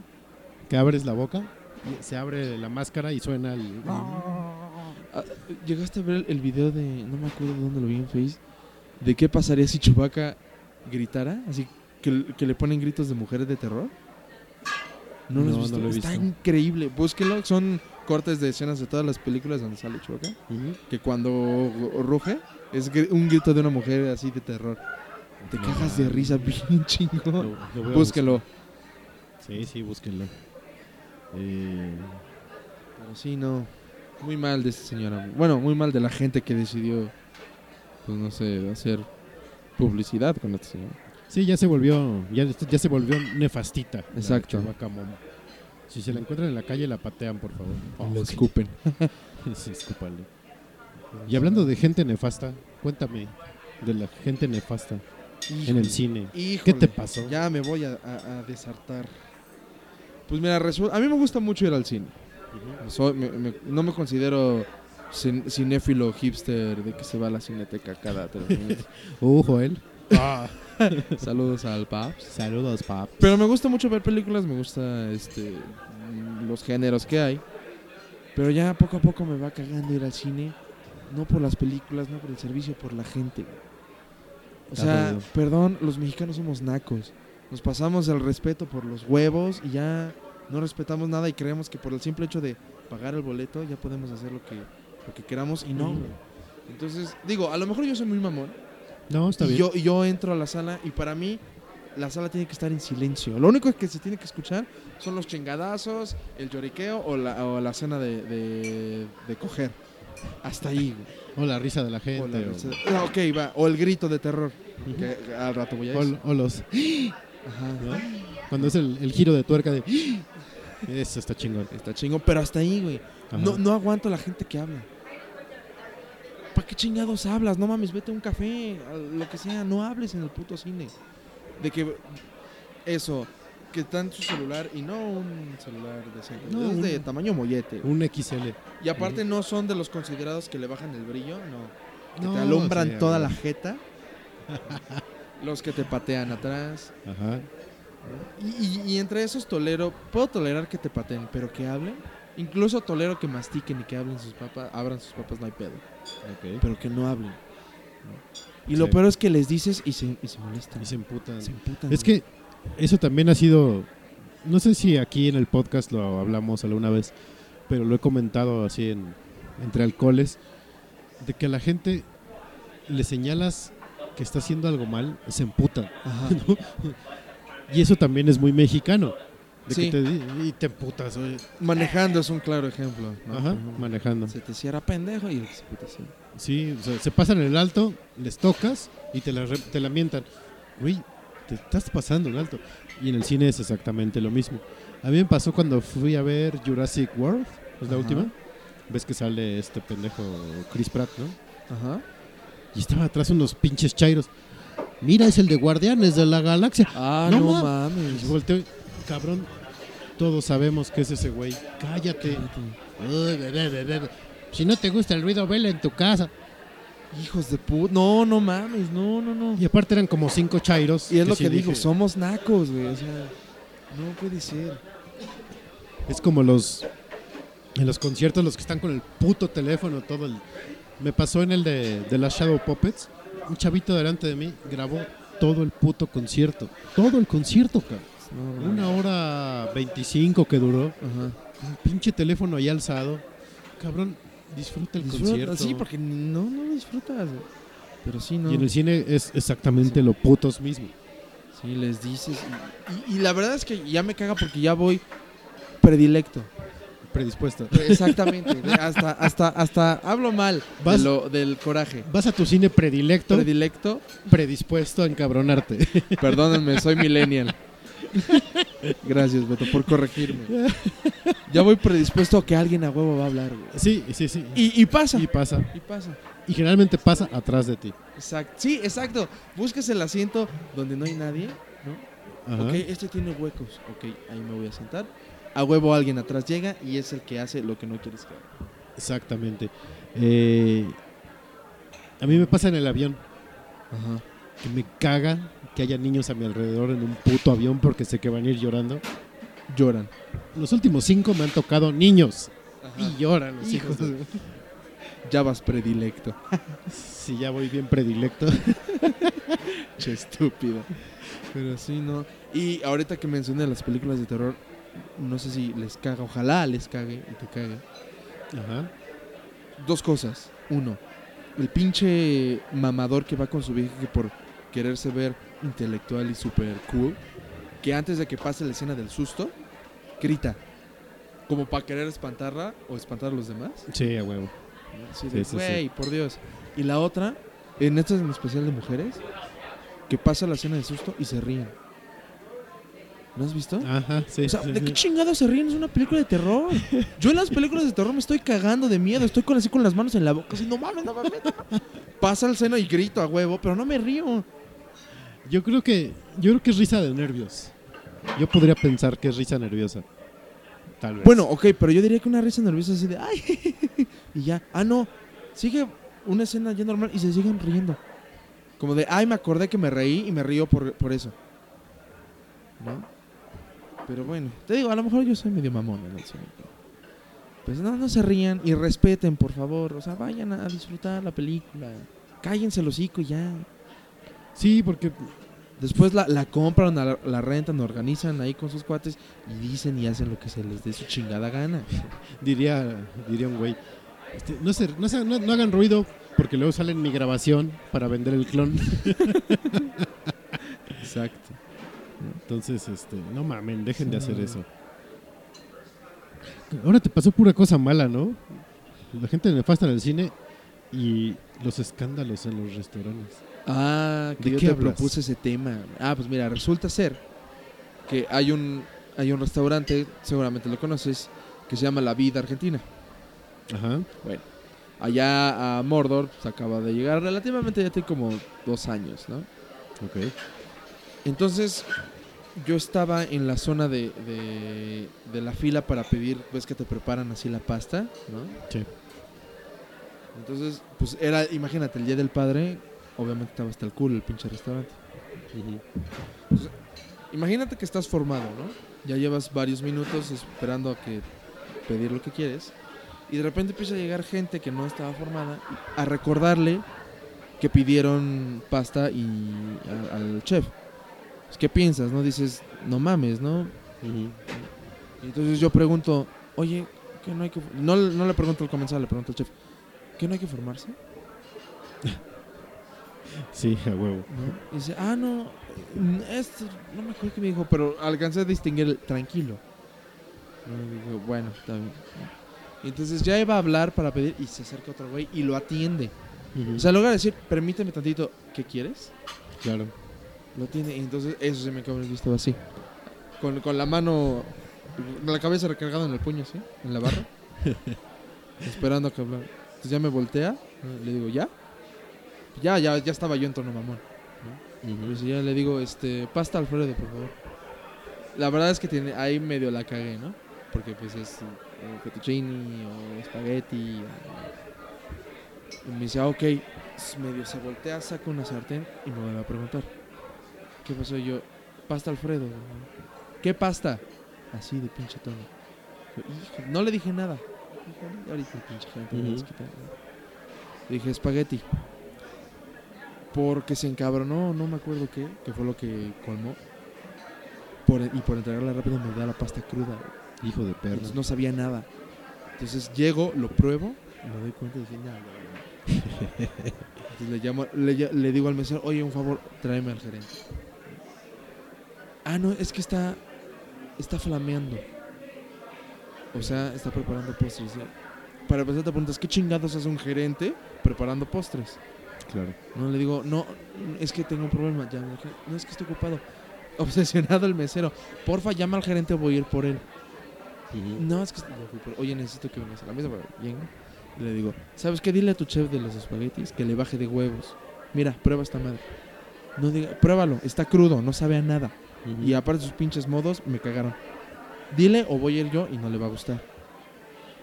Que abres la boca, se abre la máscara y suena el. Ah, ¿Llegaste a ver el video de... No me acuerdo de dónde lo vi en Face. De qué pasaría si Chewbacca gritara. Así que, que le ponen gritos de mujeres de terror. No, No, visto? no lo he Está visto. increíble. Búsquelo. Son cortes de escenas de todas las películas donde sale Chewbacca. Que cuando ruge es un grito de una mujer así de terror. Te No cagas de risa bien chingón. Lo- Búsquelo. Sí, sí, búsquenlo. Eh, Pero sí, no. Muy mal de esta señora. Bueno, muy mal de la gente que decidió, pues no sé, hacer publicidad con esta señora. sí, ya se volvió, ya, ya se volvió nefastita. la Exacto. Si se la encuentran en la calle, la patean, por favor. Oh, Le escupen. sí, escúpale. Y hablando de gente nefasta, cuéntame de la gente nefasta en el cine. ¿Qué Híjole, te pasó? Ya me voy a, a- a desartar. Pues mira, a mí me gusta mucho ir al cine. Soy- me- me- no me considero cin- cinéfilo hipster de que se va a la cineteca cada tres minutos. Uh, Joel. Saludos al Paps. Saludos, pap. Pero me gusta mucho ver películas, me gusta este los géneros que hay. Pero ya poco a poco me va cagando ir al cine. No por las películas, no por el servicio, por la gente. O sea, perdón, los mexicanos somos nacos. Nos pasamos el respeto por los huevos y ya no respetamos nada y creemos que por el simple hecho de pagar el boleto ya podemos hacer lo que, lo que queramos y no, güey. Entonces, digo, a lo mejor yo soy muy mamón. No, está y bien. Yo, y yo entro a la sala y para mí la sala tiene que estar en silencio. Lo único que se tiene que escuchar son los chingadazos, el lloriqueo o la, o la cena de, de, de coger. Hasta ahí, güey. O la risa de la gente. O, la o- risa- Ah, ok, va. O el grito de terror. Que al rato voy a o, los. Ajá. ¿no? Cuando es el, el giro de tuerca de. Eso está chingón. Está chingón, pero hasta ahí, güey. No, no aguanto a la gente que habla. ¿Para qué chingados hablas? No mames, vete a un café, a lo que sea. No hables en el puto cine. De que eso, que está en su celular y no un celular decente. No, es de tamaño mollete. Un XL. Y aparte no son de los considerados que le bajan el brillo, no. Que No, te alumbran sí, toda la jeta. los que te patean atrás. Ajá. Y, entre esos tolero, puedo tolerar que te pateen, pero que hablen. Incluso tolero que mastiquen y que hablen sus papas, abran sus papas, no hay pedo. Pero que no hablen. ¿no? Y lo peor es que les dices y se, y se molestan. Y se emputan. Se emputan, Es güey. que eso también ha sido. No sé si aquí en el podcast lo hablamos alguna vez, pero lo he comentado así en, entre alcoholes, de que a la gente le señalas que está haciendo algo mal, se emputan. Ajá. ¿no? Y eso también es muy mexicano. De Sí. que te, y te emputas. oye. Manejando es un claro ejemplo. ¿no? Ajá, ejemplo, manejando. Se te cierra pendejo y se puta así. Sí, o sea, se pasan el alto, les tocas y te la, te la mientan. Güey, te estás pasando el alto. Y en el cine es exactamente lo mismo. A mí me pasó cuando fui a ver Jurassic World, es la Ajá. última. Ves que sale este pendejo Chris Pratt, ¿no? Ajá. Y estaba atrás unos pinches chairos. Mira, es el de Guardianes de la Galaxia. Ah, No no, mames. mames. Y volteo, cabrón, todos sabemos que es ese güey. Cállate. Uy. Si no te gusta el ruido, vela en tu casa. Hijos de puta. No, no mames. No, no, no. Y aparte eran como cinco chairos. Y es lo sí que digo, dije, somos nacos, güey. O sea, no puede ser. Es como los en los conciertos los que están con el puto teléfono todo el me pasó en el de, de las Shadow Puppets un chavito delante de mí grabó todo el puto concierto todo el concierto cabrón No, una hora 25 que duró Ajá. un pinche teléfono ahí alzado cabrón disfruta el Disfruta- concierto Sí, porque no, no disfrutas. güey. Pero sí, no. y en el cine es exactamente lo putos mismo Sí, les dices. Y, y- y la verdad es que ya me caga porque ya voy predilecto. Predispuesto Exactamente. hasta, hasta, hasta hablo mal Vas- de lo- del coraje. vas a tu cine predilecto Predilecto. predispuesto a encabronarte Perdónenme, soy millennial. Gracias, Beto, por corregirme. Ya voy predispuesto a que alguien a huevo va a hablar, güey. sí sí sí Y, y pasa. y pasa Y pasa. y generalmente pasa atrás de ti Exacto. Sí, exacto. Buscas el asiento donde no hay nadie, ¿no? Ajá. Ok, este tiene huecos. Ok, ahí me voy a sentar. A huevo alguien atrás llega y es el que hace lo que no quieres que haga. Exactamente. Eh, a mí me pasa en el avión Ajá. que me caga que haya niños a mi alrededor en un puto avión porque sé que van a ir llorando. Lloran. Los últimos cinco me han tocado niños y lloran los hijos. de- Ya vas predilecto. Si ya voy bien predilecto. Che estúpido. Pero sí, no. Y ahorita que mencioné las películas de terror, no sé si les caga, ojalá les cague y te cague. Ajá. Dos cosas. Uno, el pinche mamador que va con su vieja que por quererse ver intelectual y super cool, que antes de que pase la escena del susto, grita. Como para querer espantarla o espantar a los demás. Sí, a huevo. Sí, de, sí, sí. güey, por Dios. Y la otra, en esta en especial de mujeres, que pasa la escena de susto y se ríen. ¿No has visto? Ajá, sí. o sea, sí, ¿de sí. qué chingados se ríen? Es una película de terror. Yo en las películas de terror me estoy cagando de miedo. Estoy con así con las manos en la boca. Así, no mames, no mames. no mames". Pasa el seno y grito a huevo, pero no me río. Yo creo que yo creo que es risa de nervios. Yo podría pensar que es risa nerviosa. Tal vez. Bueno, ok, pero yo diría que una risa nerviosa así de ay. y ya. Ah, no. Sigue una escena ya normal y se siguen riendo. Como de, ay, me acordé que me reí y me río por, por eso. ¿No? Pero bueno, te digo, a lo mejor yo soy medio mamón en el cine. Pues no, no se rían y respeten, por favor. O sea, vayan a disfrutar la película. Cállense los hocico y ya. Sí, porque Después la, la compran, la, la rentan, organizan ahí con sus cuates y dicen y hacen lo que se les dé su chingada gana. diría, diría un güey, este, no, se, no, se- no- no hagan ruido porque luego sale en mi grabación para vender el clon. Exacto. Entonces, este, no mamen, dejen de hacer eso. Ahora te pasó pura cosa mala, ¿no? La gente nefasta en el cine y los escándalos en los restaurantes. Ah, que ¿De yo qué te hablas? propuse ese tema. Ah, pues mira, resulta ser que hay un, hay un restaurante, seguramente lo conoces, que se llama La Vida Argentina. Ajá. Bueno, allá a Mordor se acaba de llegar relativamente, ya tiene como dos años, ¿no? Ok. Entonces, yo estaba en la zona de, de, de la fila para pedir, ves que te preparan así la pasta, ¿no? Sí. Entonces, pues era, imagínate, el Día del Padre, obviamente estaba hasta el culo el pinche restaurante. Entonces, imagínate que estás formado, ¿no? Ya llevas varios minutos esperando a que pedir lo que quieres y de repente empieza a llegar gente que no estaba formada a recordarle que pidieron pasta y a- al chef. ¿Qué piensas, no? Dices, no mames, ¿no? Y entonces yo pregunto, oye, ¿qué no hay que...? No, no le pregunto al comensal, le pregunto al chef, ¿qué no hay que formarse? Sí, a huevo. ¿no? Y dice, ah, no, esto, no me acuerdo qué me dijo, pero alcancé a distinguir el tranquilo. Y digo, bueno, está bien. Y entonces ya iba a hablar para pedir y se acerca otro güey y lo atiende. O sea, logra decir, permíteme tantito, ¿qué quieres? claro. Lo tiene, y entonces eso se me acabó el visto así. Con, con la mano, la cabeza recargada en el puño, ¿sí? En la barra. esperando a que hablara. Entonces ya me voltea, le digo, ¿ya? Ya, ya, ya estaba yo en tono mamón. ¿no? Pues ya le digo, este, pasta Alfredo, por favor. La verdad es que tiene, ahí medio la cagué, ¿no? Porque pues es eh, fettuccini o espagueti. o- Y me dice, ah, ok. Medio se voltea, saca una sartén y me vuelve a preguntar. ¿Qué pasó? Y yo, pasta Alfredo. ¿Qué pasta? Así de pinche tono. "Hijo", no le dije nada. Dije, Ahorita el pinche gente me Ujú. desquitar", ¿no? Dije, espagueti. Porque se encabronó, no me acuerdo qué, que fue lo que colmó. Por, y por entregarla rápido me da la pasta cruda. Hijo de perro. Entonces no sabía nada. Entonces llego, lo pruebo, me doy cuenta y dije, "No, no, no". Entonces le, llamo, le, le digo al mesero, oye, un favor, tráeme al gerente. Ah, no, es que está, está flameando. O sea, está preparando postres. Para empezar te preguntas, ¿qué chingados hace un gerente preparando postres? Claro. No le digo, no, es que tengo un problema. Ya, no es que estoy ocupado. Obsesionado el mesero. Porfa, llama al gerente, voy a ir por él. No, es que Oye, necesito que vengas a la mesa. Llego. Y le digo, ¿sabes qué? Dile a tu chef de los espaguetis que le baje de huevos. Mira, prueba esta madre. No diga, pruébalo, está crudo, no sabe a nada. Y aparte sus pinches modos me cagaron. Dile o voy a ir yo y no le va a gustar.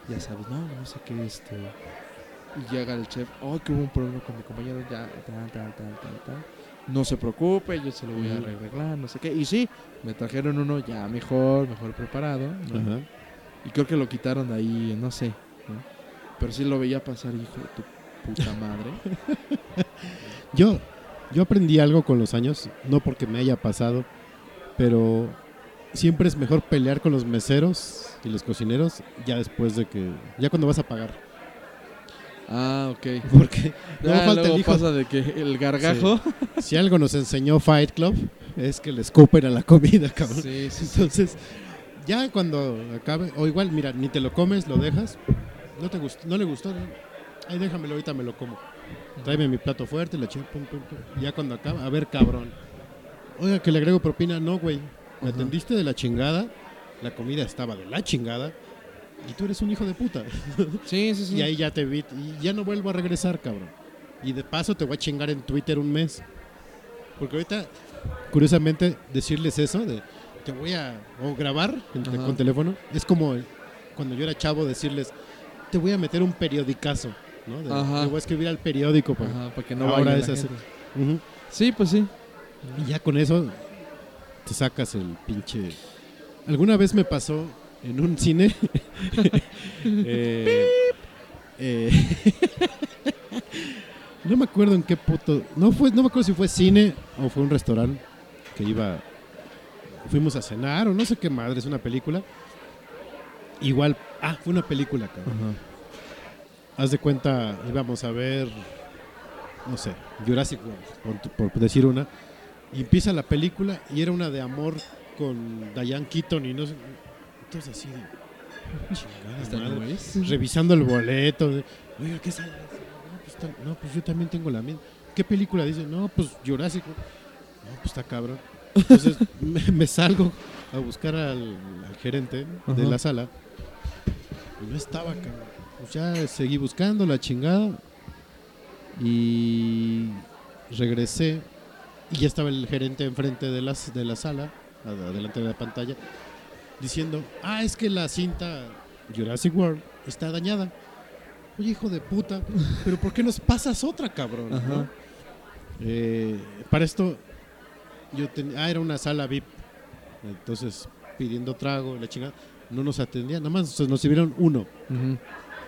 Ya sabes, no, no sé qué, este. Y llega el chef, oh, que hubo un problema con mi compañero, ya, tal, tal, tal, tal, tal. No se preocupe, yo se lo voy a arreglar, no sé qué. Y sí, me trajeron uno ya mejor, mejor preparado. Y creo que lo quitaron de ahí, no sé. ¿no? Pero sí lo veía pasar, hijo de tu puta madre. Yo, yo aprendí algo con los años, no porque me haya pasado, pero siempre es mejor pelear con los meseros y los cocineros ya después de que, ya cuando vas a pagar. ah, ok. Porque no Ya, falta luego el hijo. pasa de que el gargajo. Si algo nos enseñó Fight Club es que le escupen a la comida, cabrón. Sí, sí. Entonces, ya cuando acabe, o igual, mira, ni te lo comes, lo dejas, no te gustó, no le gustó, ¿no? Ay, déjamelo, ahorita me lo como. Tráeme mi plato fuerte, le eché, pum, pum, pum. Ya cuando acaba, a ver, cabrón. Oiga, que le agrego propina, no, güey. Me Ajá. atendiste de la chingada, la comida estaba de la chingada, y tú eres un hijo de puta. Sí, sí, sí. Y ahí ya te vi, y ya no vuelvo a regresar, cabrón. Y de paso te voy a chingar en Twitter un mes. Porque ahorita, curiosamente, decirles eso de te voy a o grabar en- con teléfono, es como el- cuando yo era chavo decirles te voy a meter un periodicazo, ¿no? De-. Te voy a escribir al periódico. Para, Ajá, para que no Ahora vaya es así. Sí, pues sí. Y ya con eso te sacas el pinche. Alguna vez me pasó en un cine. eh, eh, No me acuerdo en qué puto. No fue, no me acuerdo si fue cine o fue un restaurante que iba. Fuimos a cenar o no sé qué madre, es una película. Igual, ah, fue una película, cabrón. Haz de cuenta, íbamos a ver, no sé, Jurassic World, por, por decir una. Y empieza la película y era una de amor con Diane Keaton y no sé. Entonces así de. chingada ¿Esta no madre. es? Revisando el boleto. de, Oiga, ¿qué sale? No pues, tal- no, pues yo también tengo la misma. ¿Qué película dice? No, pues Jurassic. No, pues está cabrón. Entonces me, me salgo a buscar al, al gerente de la sala. Y no estaba, cabrón. Pues ya seguí buscando la chingada. Y regresé. Y ya estaba el gerente enfrente de, las, de la sala, adelante de la pantalla, diciendo, ah, es que la cinta Jurassic World está dañada. Oye, hijo de puta, pero ¿por qué nos pasas otra, cabrón? ¿no? Eh, para esto, yo tenía, ah, era una sala VIP, entonces pidiendo trago, la chingada, no nos atendían, nada más nos sirvieron uno.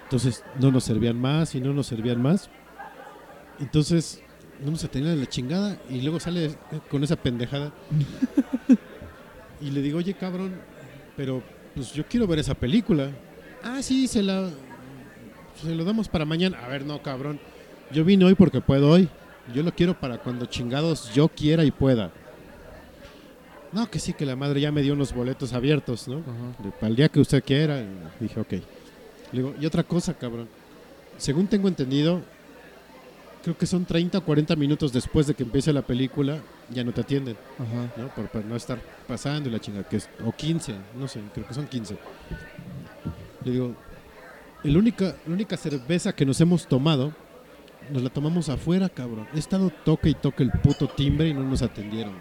Entonces no nos servían más y no nos servían más. Entonces no nos atendían la chingada y luego sale con esa pendejada. y le digo, oye cabrón, pero pues yo quiero ver esa película. Ah, sí, se la se lo damos para mañana. A ver, no, cabrón. Yo vine hoy porque puedo hoy. Yo lo quiero para cuando chingados yo quiera y pueda. No, que sí, que la madre ya me dio unos boletos abiertos, ¿no? Ajá. Para el día que usted quiera. Y dije, ok. Le digo, y otra cosa, cabrón. Según tengo entendido, creo que son 30 o 40 minutos después de que empiece la película, ya no te atienden, Ajá. ¿no? Por, por no estar pasando y la chingada, que es, o 15, no sé, creo que son 15. Le digo, el única, la única cerveza que nos hemos tomado, nos la tomamos afuera, cabrón. He estado toque y toque el puto timbre y no nos atendieron.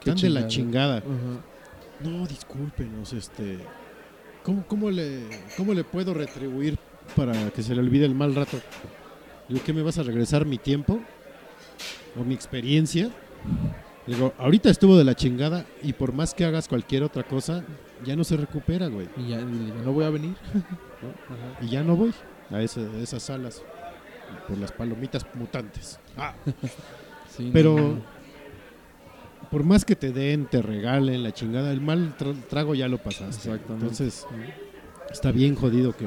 Qué Están de la chingada. chingada. Ajá. No, discúlpenos, este. ¿Cómo, cómo, le, ¿Cómo le puedo retribuir para que se le olvide el mal rato? Digo, ¿qué me vas a regresar mi tiempo? ¿O mi experiencia? Digo, ahorita estuvo de la chingada y por más que hagas cualquier otra cosa, ya no se recupera, güey. Y ya, no voy a venir. Y ya no voy a esa- esas salas por las palomitas mutantes. Sí, no, Pero no, no. por más que te den, te regalen la chingada, el mal tra- trago ya lo pasaste. Exactamente. Entonces, está bien jodido que,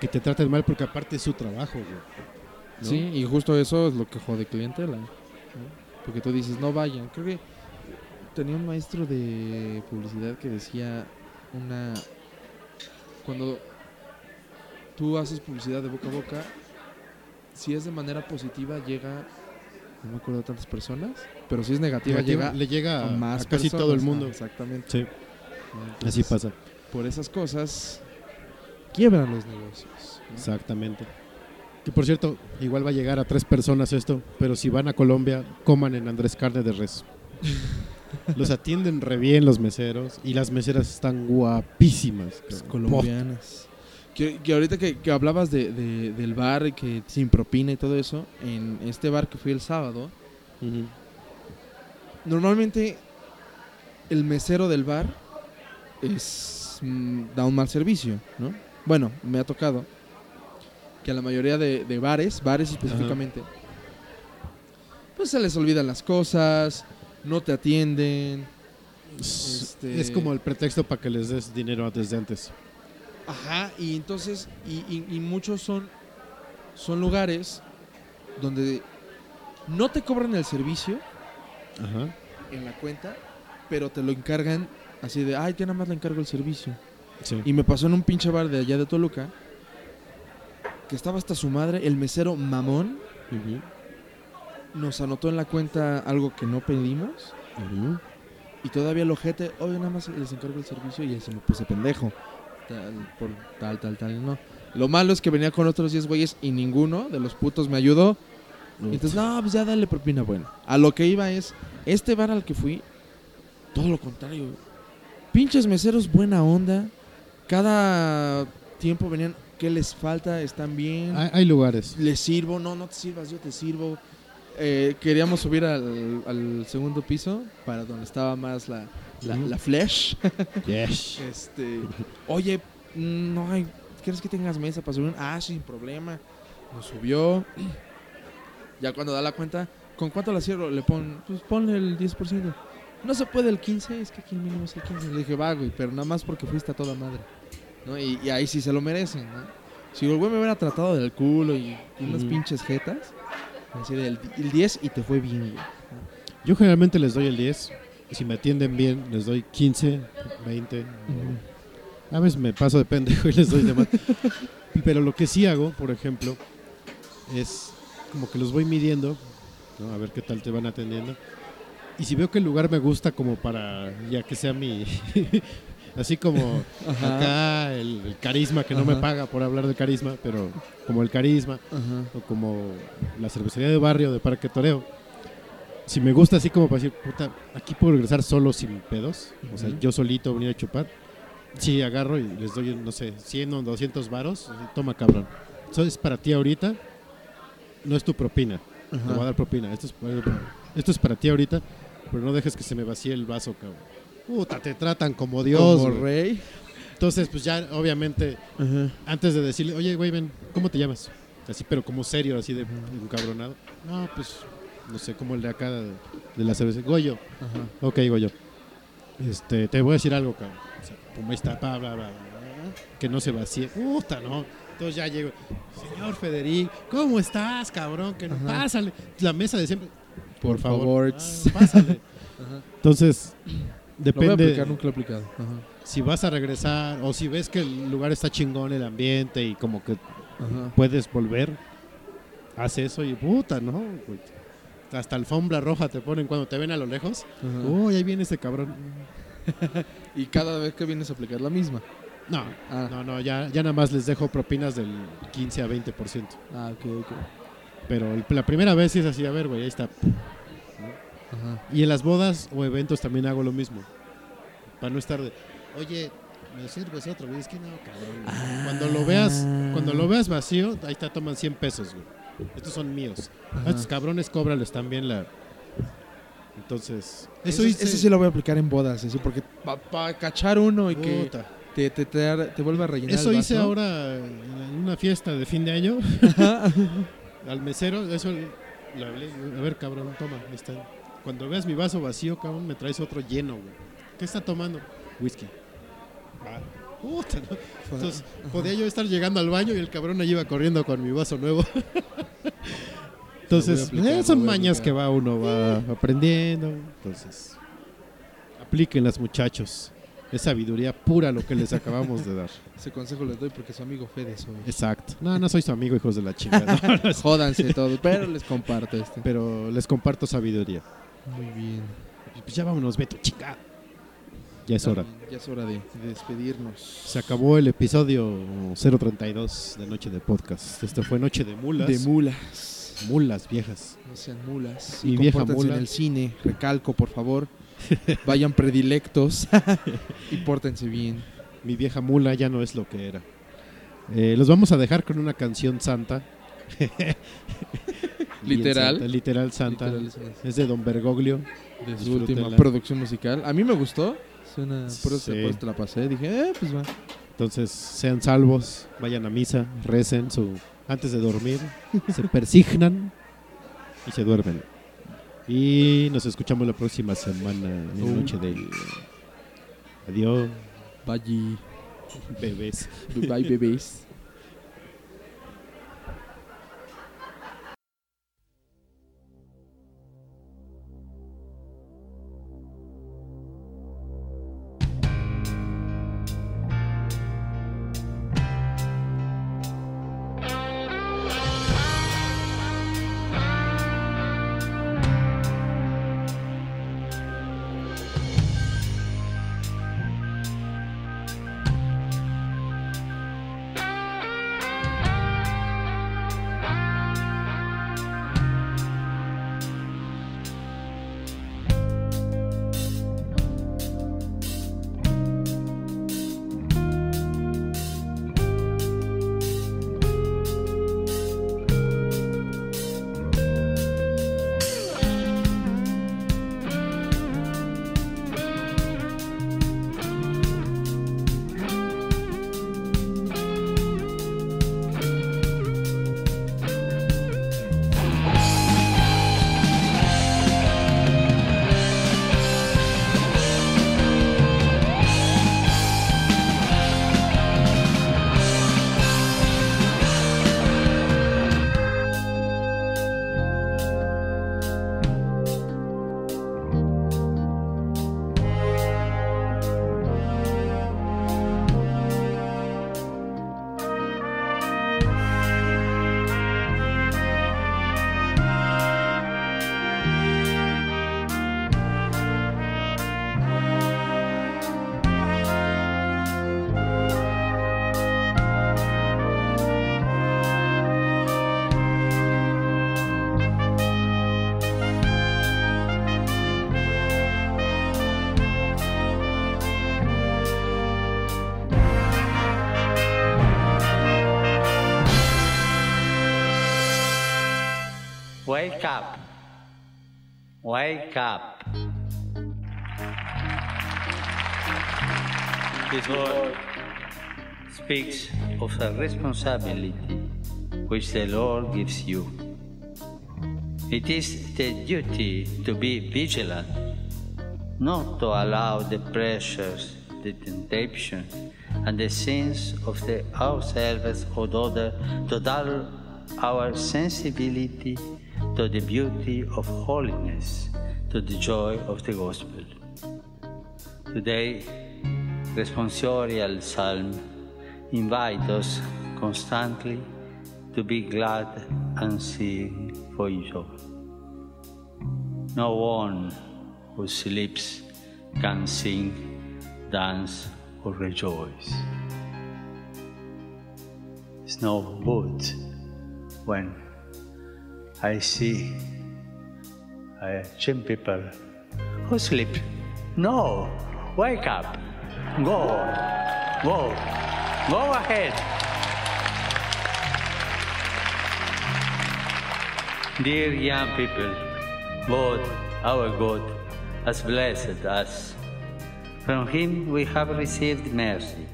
que te traten mal porque aparte es su trabajo, güey. ¿No? Sí, y justo eso es lo que jode clientela. ¿no? Porque tú dices, no vayan. Creo que tenía un maestro de publicidad que decía una... Cuando tú haces publicidad de boca a boca, si es de manera positiva llega, no me acuerdo de tantas personas, pero si es negativa, Negativa, llega le llega a más a casi personas. todo el Ah, mundo. exactamente. Sí, así pasa. Por esas cosas quiebran los negocios. ¿no? Exactamente. Que por cierto, igual va a llegar a tres personas esto, pero si van a Colombia, coman en Andrés Carne de Res. Los atienden re bien los meseros y las meseras están guapísimas. Pues, colombianas. Que, que ahorita que, que hablabas de, de- del bar y que sin propina y todo eso, en este bar que fui el sábado, normalmente el mesero del bar es mm, da un mal servicio, ¿no? Bueno, me ha tocado que a la mayoría de, de bares, bares específicamente, pues se les olvidan las cosas, no te atienden. Es- Este- Es como el pretexto para que les des dinero desde antes. Ajá, y entonces, y, y- y muchos son, son lugares donde no te cobran el servicio Ajá. en la cuenta, pero te lo encargan así de, ay, ya nada más le encargo el servicio. Sí. Y me pasó en un pinche bar de allá de Toluca, que estaba hasta su madre, el mesero mamón, Ujú. nos anotó en la cuenta algo que no pedimos, Ujú. y todavía el ojete, oye, nada más les encargo el servicio, y se me puse pendejo. Tal, por tal, tal, tal, no. Lo malo es que venía con otros 10 güeyes y ninguno de los putos me ayudó. Y entonces, no, pues ya dale propina. Bueno, a lo que iba es, este bar al que fui, todo lo contrario. Pinches meseros, buena onda. Cada tiempo venían, ¿qué les falta? ¿Están bien? Hay, hay lugares. Les sirvo, no, no te sirvas, yo te sirvo. Eh, queríamos subir al, al segundo piso, para donde estaba más la, la, Ujú. la flesh. Yes. Este, oye, mm, no hay, ¿quieres que tengas mesa para subir? Ah, sin problema. Nos subió. Ya cuando da la cuenta, ¿con cuánto la cierro? Le pon, pues ponle el 10%. No se puede el 15, es que aquí el mínimo es el 15. Le dije, va, güey, pero nada más porque fuiste a toda madre. ¿No? Y, y ahí sí se lo merecen, ¿no? Si el güey me hubiera tratado del culo y unas pinches jetas, así del el 10 y te fue bien, güey. Yo generalmente les doy el 10. y Si me atienden bien, les doy 15, 20. A veces me paso de pendejo y les doy de más. Pero lo que sí hago, por ejemplo, es como que los voy midiendo, ¿no? a ver qué tal te van atendiendo. Y si veo que el lugar me gusta como para ya que sea mi... Así como acá el, el carisma, que no me paga por hablar de carisma, pero como el carisma, Ajá. o como la cervecería de barrio de Parque Toreo. Si me gusta así como para decir, puta, aquí puedo regresar solo sin pedos, o sea, yo solito venir a chupar. Sí, agarro y les doy, no sé, 100 o 200 varos, toma cabrón. Eso es para ti ahorita, no es tu propina, te voy a dar propina. Esto es, esto es para ti ahorita, pero no dejes que se me vacíe el vaso, cabrón. Puta, te tratan como Dios. Como rey. Entonces, pues ya, obviamente, antes de decirle, oye, güey, ven, ¿cómo te llamas? Así, pero como serio, así de encabronado. No, pues, no sé, como el de acá de, de la cerveza. Goyo. Ajá. Ok, Goyo. Este, te voy a decir algo, cabrón. O sea, ahí está, bla, bla, bla, que no se vacíe. Puta, no. Entonces ya llego. Señor Federico, ¿cómo estás, cabrón? Que no, Ajá. pásale. La mesa de siempre. Por favor. favor. Ah, pásale. Ajá. Entonces, Lo voy a depende aplicar, nunca lo he aplicado. Ajá. si vas a regresar o si ves que el lugar está chingón, el ambiente y como que Ajá. puedes volver, haz eso y puta, ¿no? Hasta alfombra roja te ponen cuando te ven a lo lejos. Uy, ahí viene ese cabrón. Y cada vez que vienes a aplicar la misma. No, Ah. no, no, ya, ya nada más les dejo propinas del 15 a 20%. Ah, ok, ok. Pero la primera vez sí es así, a ver, güey, ahí está. Ajá. Y en las bodas o eventos también hago lo mismo. Para no estar de, oye, ¿me sirves otro? güey? Es que no, cabrón. Cuando lo veas, cuando lo veas vacío, ahí está, toman 100 pesos, güey. Estos son míos. A Ajá. estos cabrones cóbrales también la... Entonces, Eso, eso sí lo voy a aplicar en bodas, así, porque para cachar uno y que te, te, te, te vuelva a rellenar Eso el hice ahora en una fiesta de fin de año. Al mesero, eso le hablé. A ver, cabrón, toma, ahí está. Cuando veas mi vaso vacío, cabrón, me traes otro lleno, güey. ¿Qué está tomando? Whisky. Ah, puta, ¿no? Entonces, podía yo estar llegando al baño y el cabrón ahí iba corriendo con mi vaso nuevo. Entonces, aplicar, eh, son mañas que va uno va aprendiendo. Entonces, aplíquenlas, muchachos. Es sabiduría pura lo que les acabamos de dar. Ese consejo les doy porque su amigo Fede soy. Exacto. No, no soy su amigo, hijos de la chingada. Jódanse todos, pero les comparto este. Pero les comparto sabiduría. Muy bien. Pues ya vámonos, Beto, chingada. Ya es hora. Ya es hora de, de despedirnos. Se acabó el episodio 032 de Noche de Podcast. Esto fue Noche de Mulas. De mulas. mulas viejas. No sean mulas. Mi Y vieja mula. en el cine. Recalco, por favor. Vayan predilectos. y pórtense bien. Mi vieja mula ya no es lo que era. Eh, los vamos a dejar con una canción santa. Literal. santa, literal santa. Literal es de Don Bergoglio. De su última producción musical. A mí me gustó. Suena, por eso Sí. te la pasé. Dije, eh, pues va. Entonces, sean salvos, vayan a misa, recen su, antes de dormir, se persignan y se duermen. Y nos escuchamos la próxima semana en. Noche de... Adiós, Bye. bebés. Bye, bebés. A responsibility which the Lord gives you. It is the duty to be vigilant, not to allow the pressures, the temptation, and the sins of the ourselves or other to dull our sensibility to the beauty of holiness, to the joy of the gospel. Today, responsorial psalm invite us constantly to be glad and sing for joy. No one who sleeps can sing, dance, or rejoice. It's no good when I see uh, some people who sleep. No, wake up, go, go, go ahead. Dear young people, God, our God, has blessed us. From Him we have received mercy,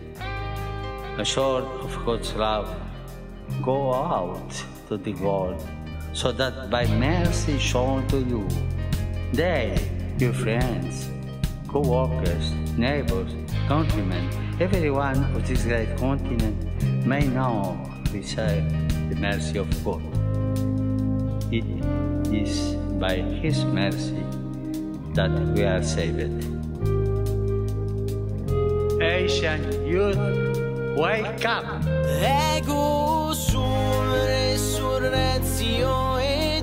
Assured of God's love. Go out to the world, so that by mercy shown to you, they, your friends, co-workers, neighbors, countrymen, everyone of this great continent may now receive the mercy of God. It is by His mercy that we are saved. Asian youth, wake up! Ego sum resurrezione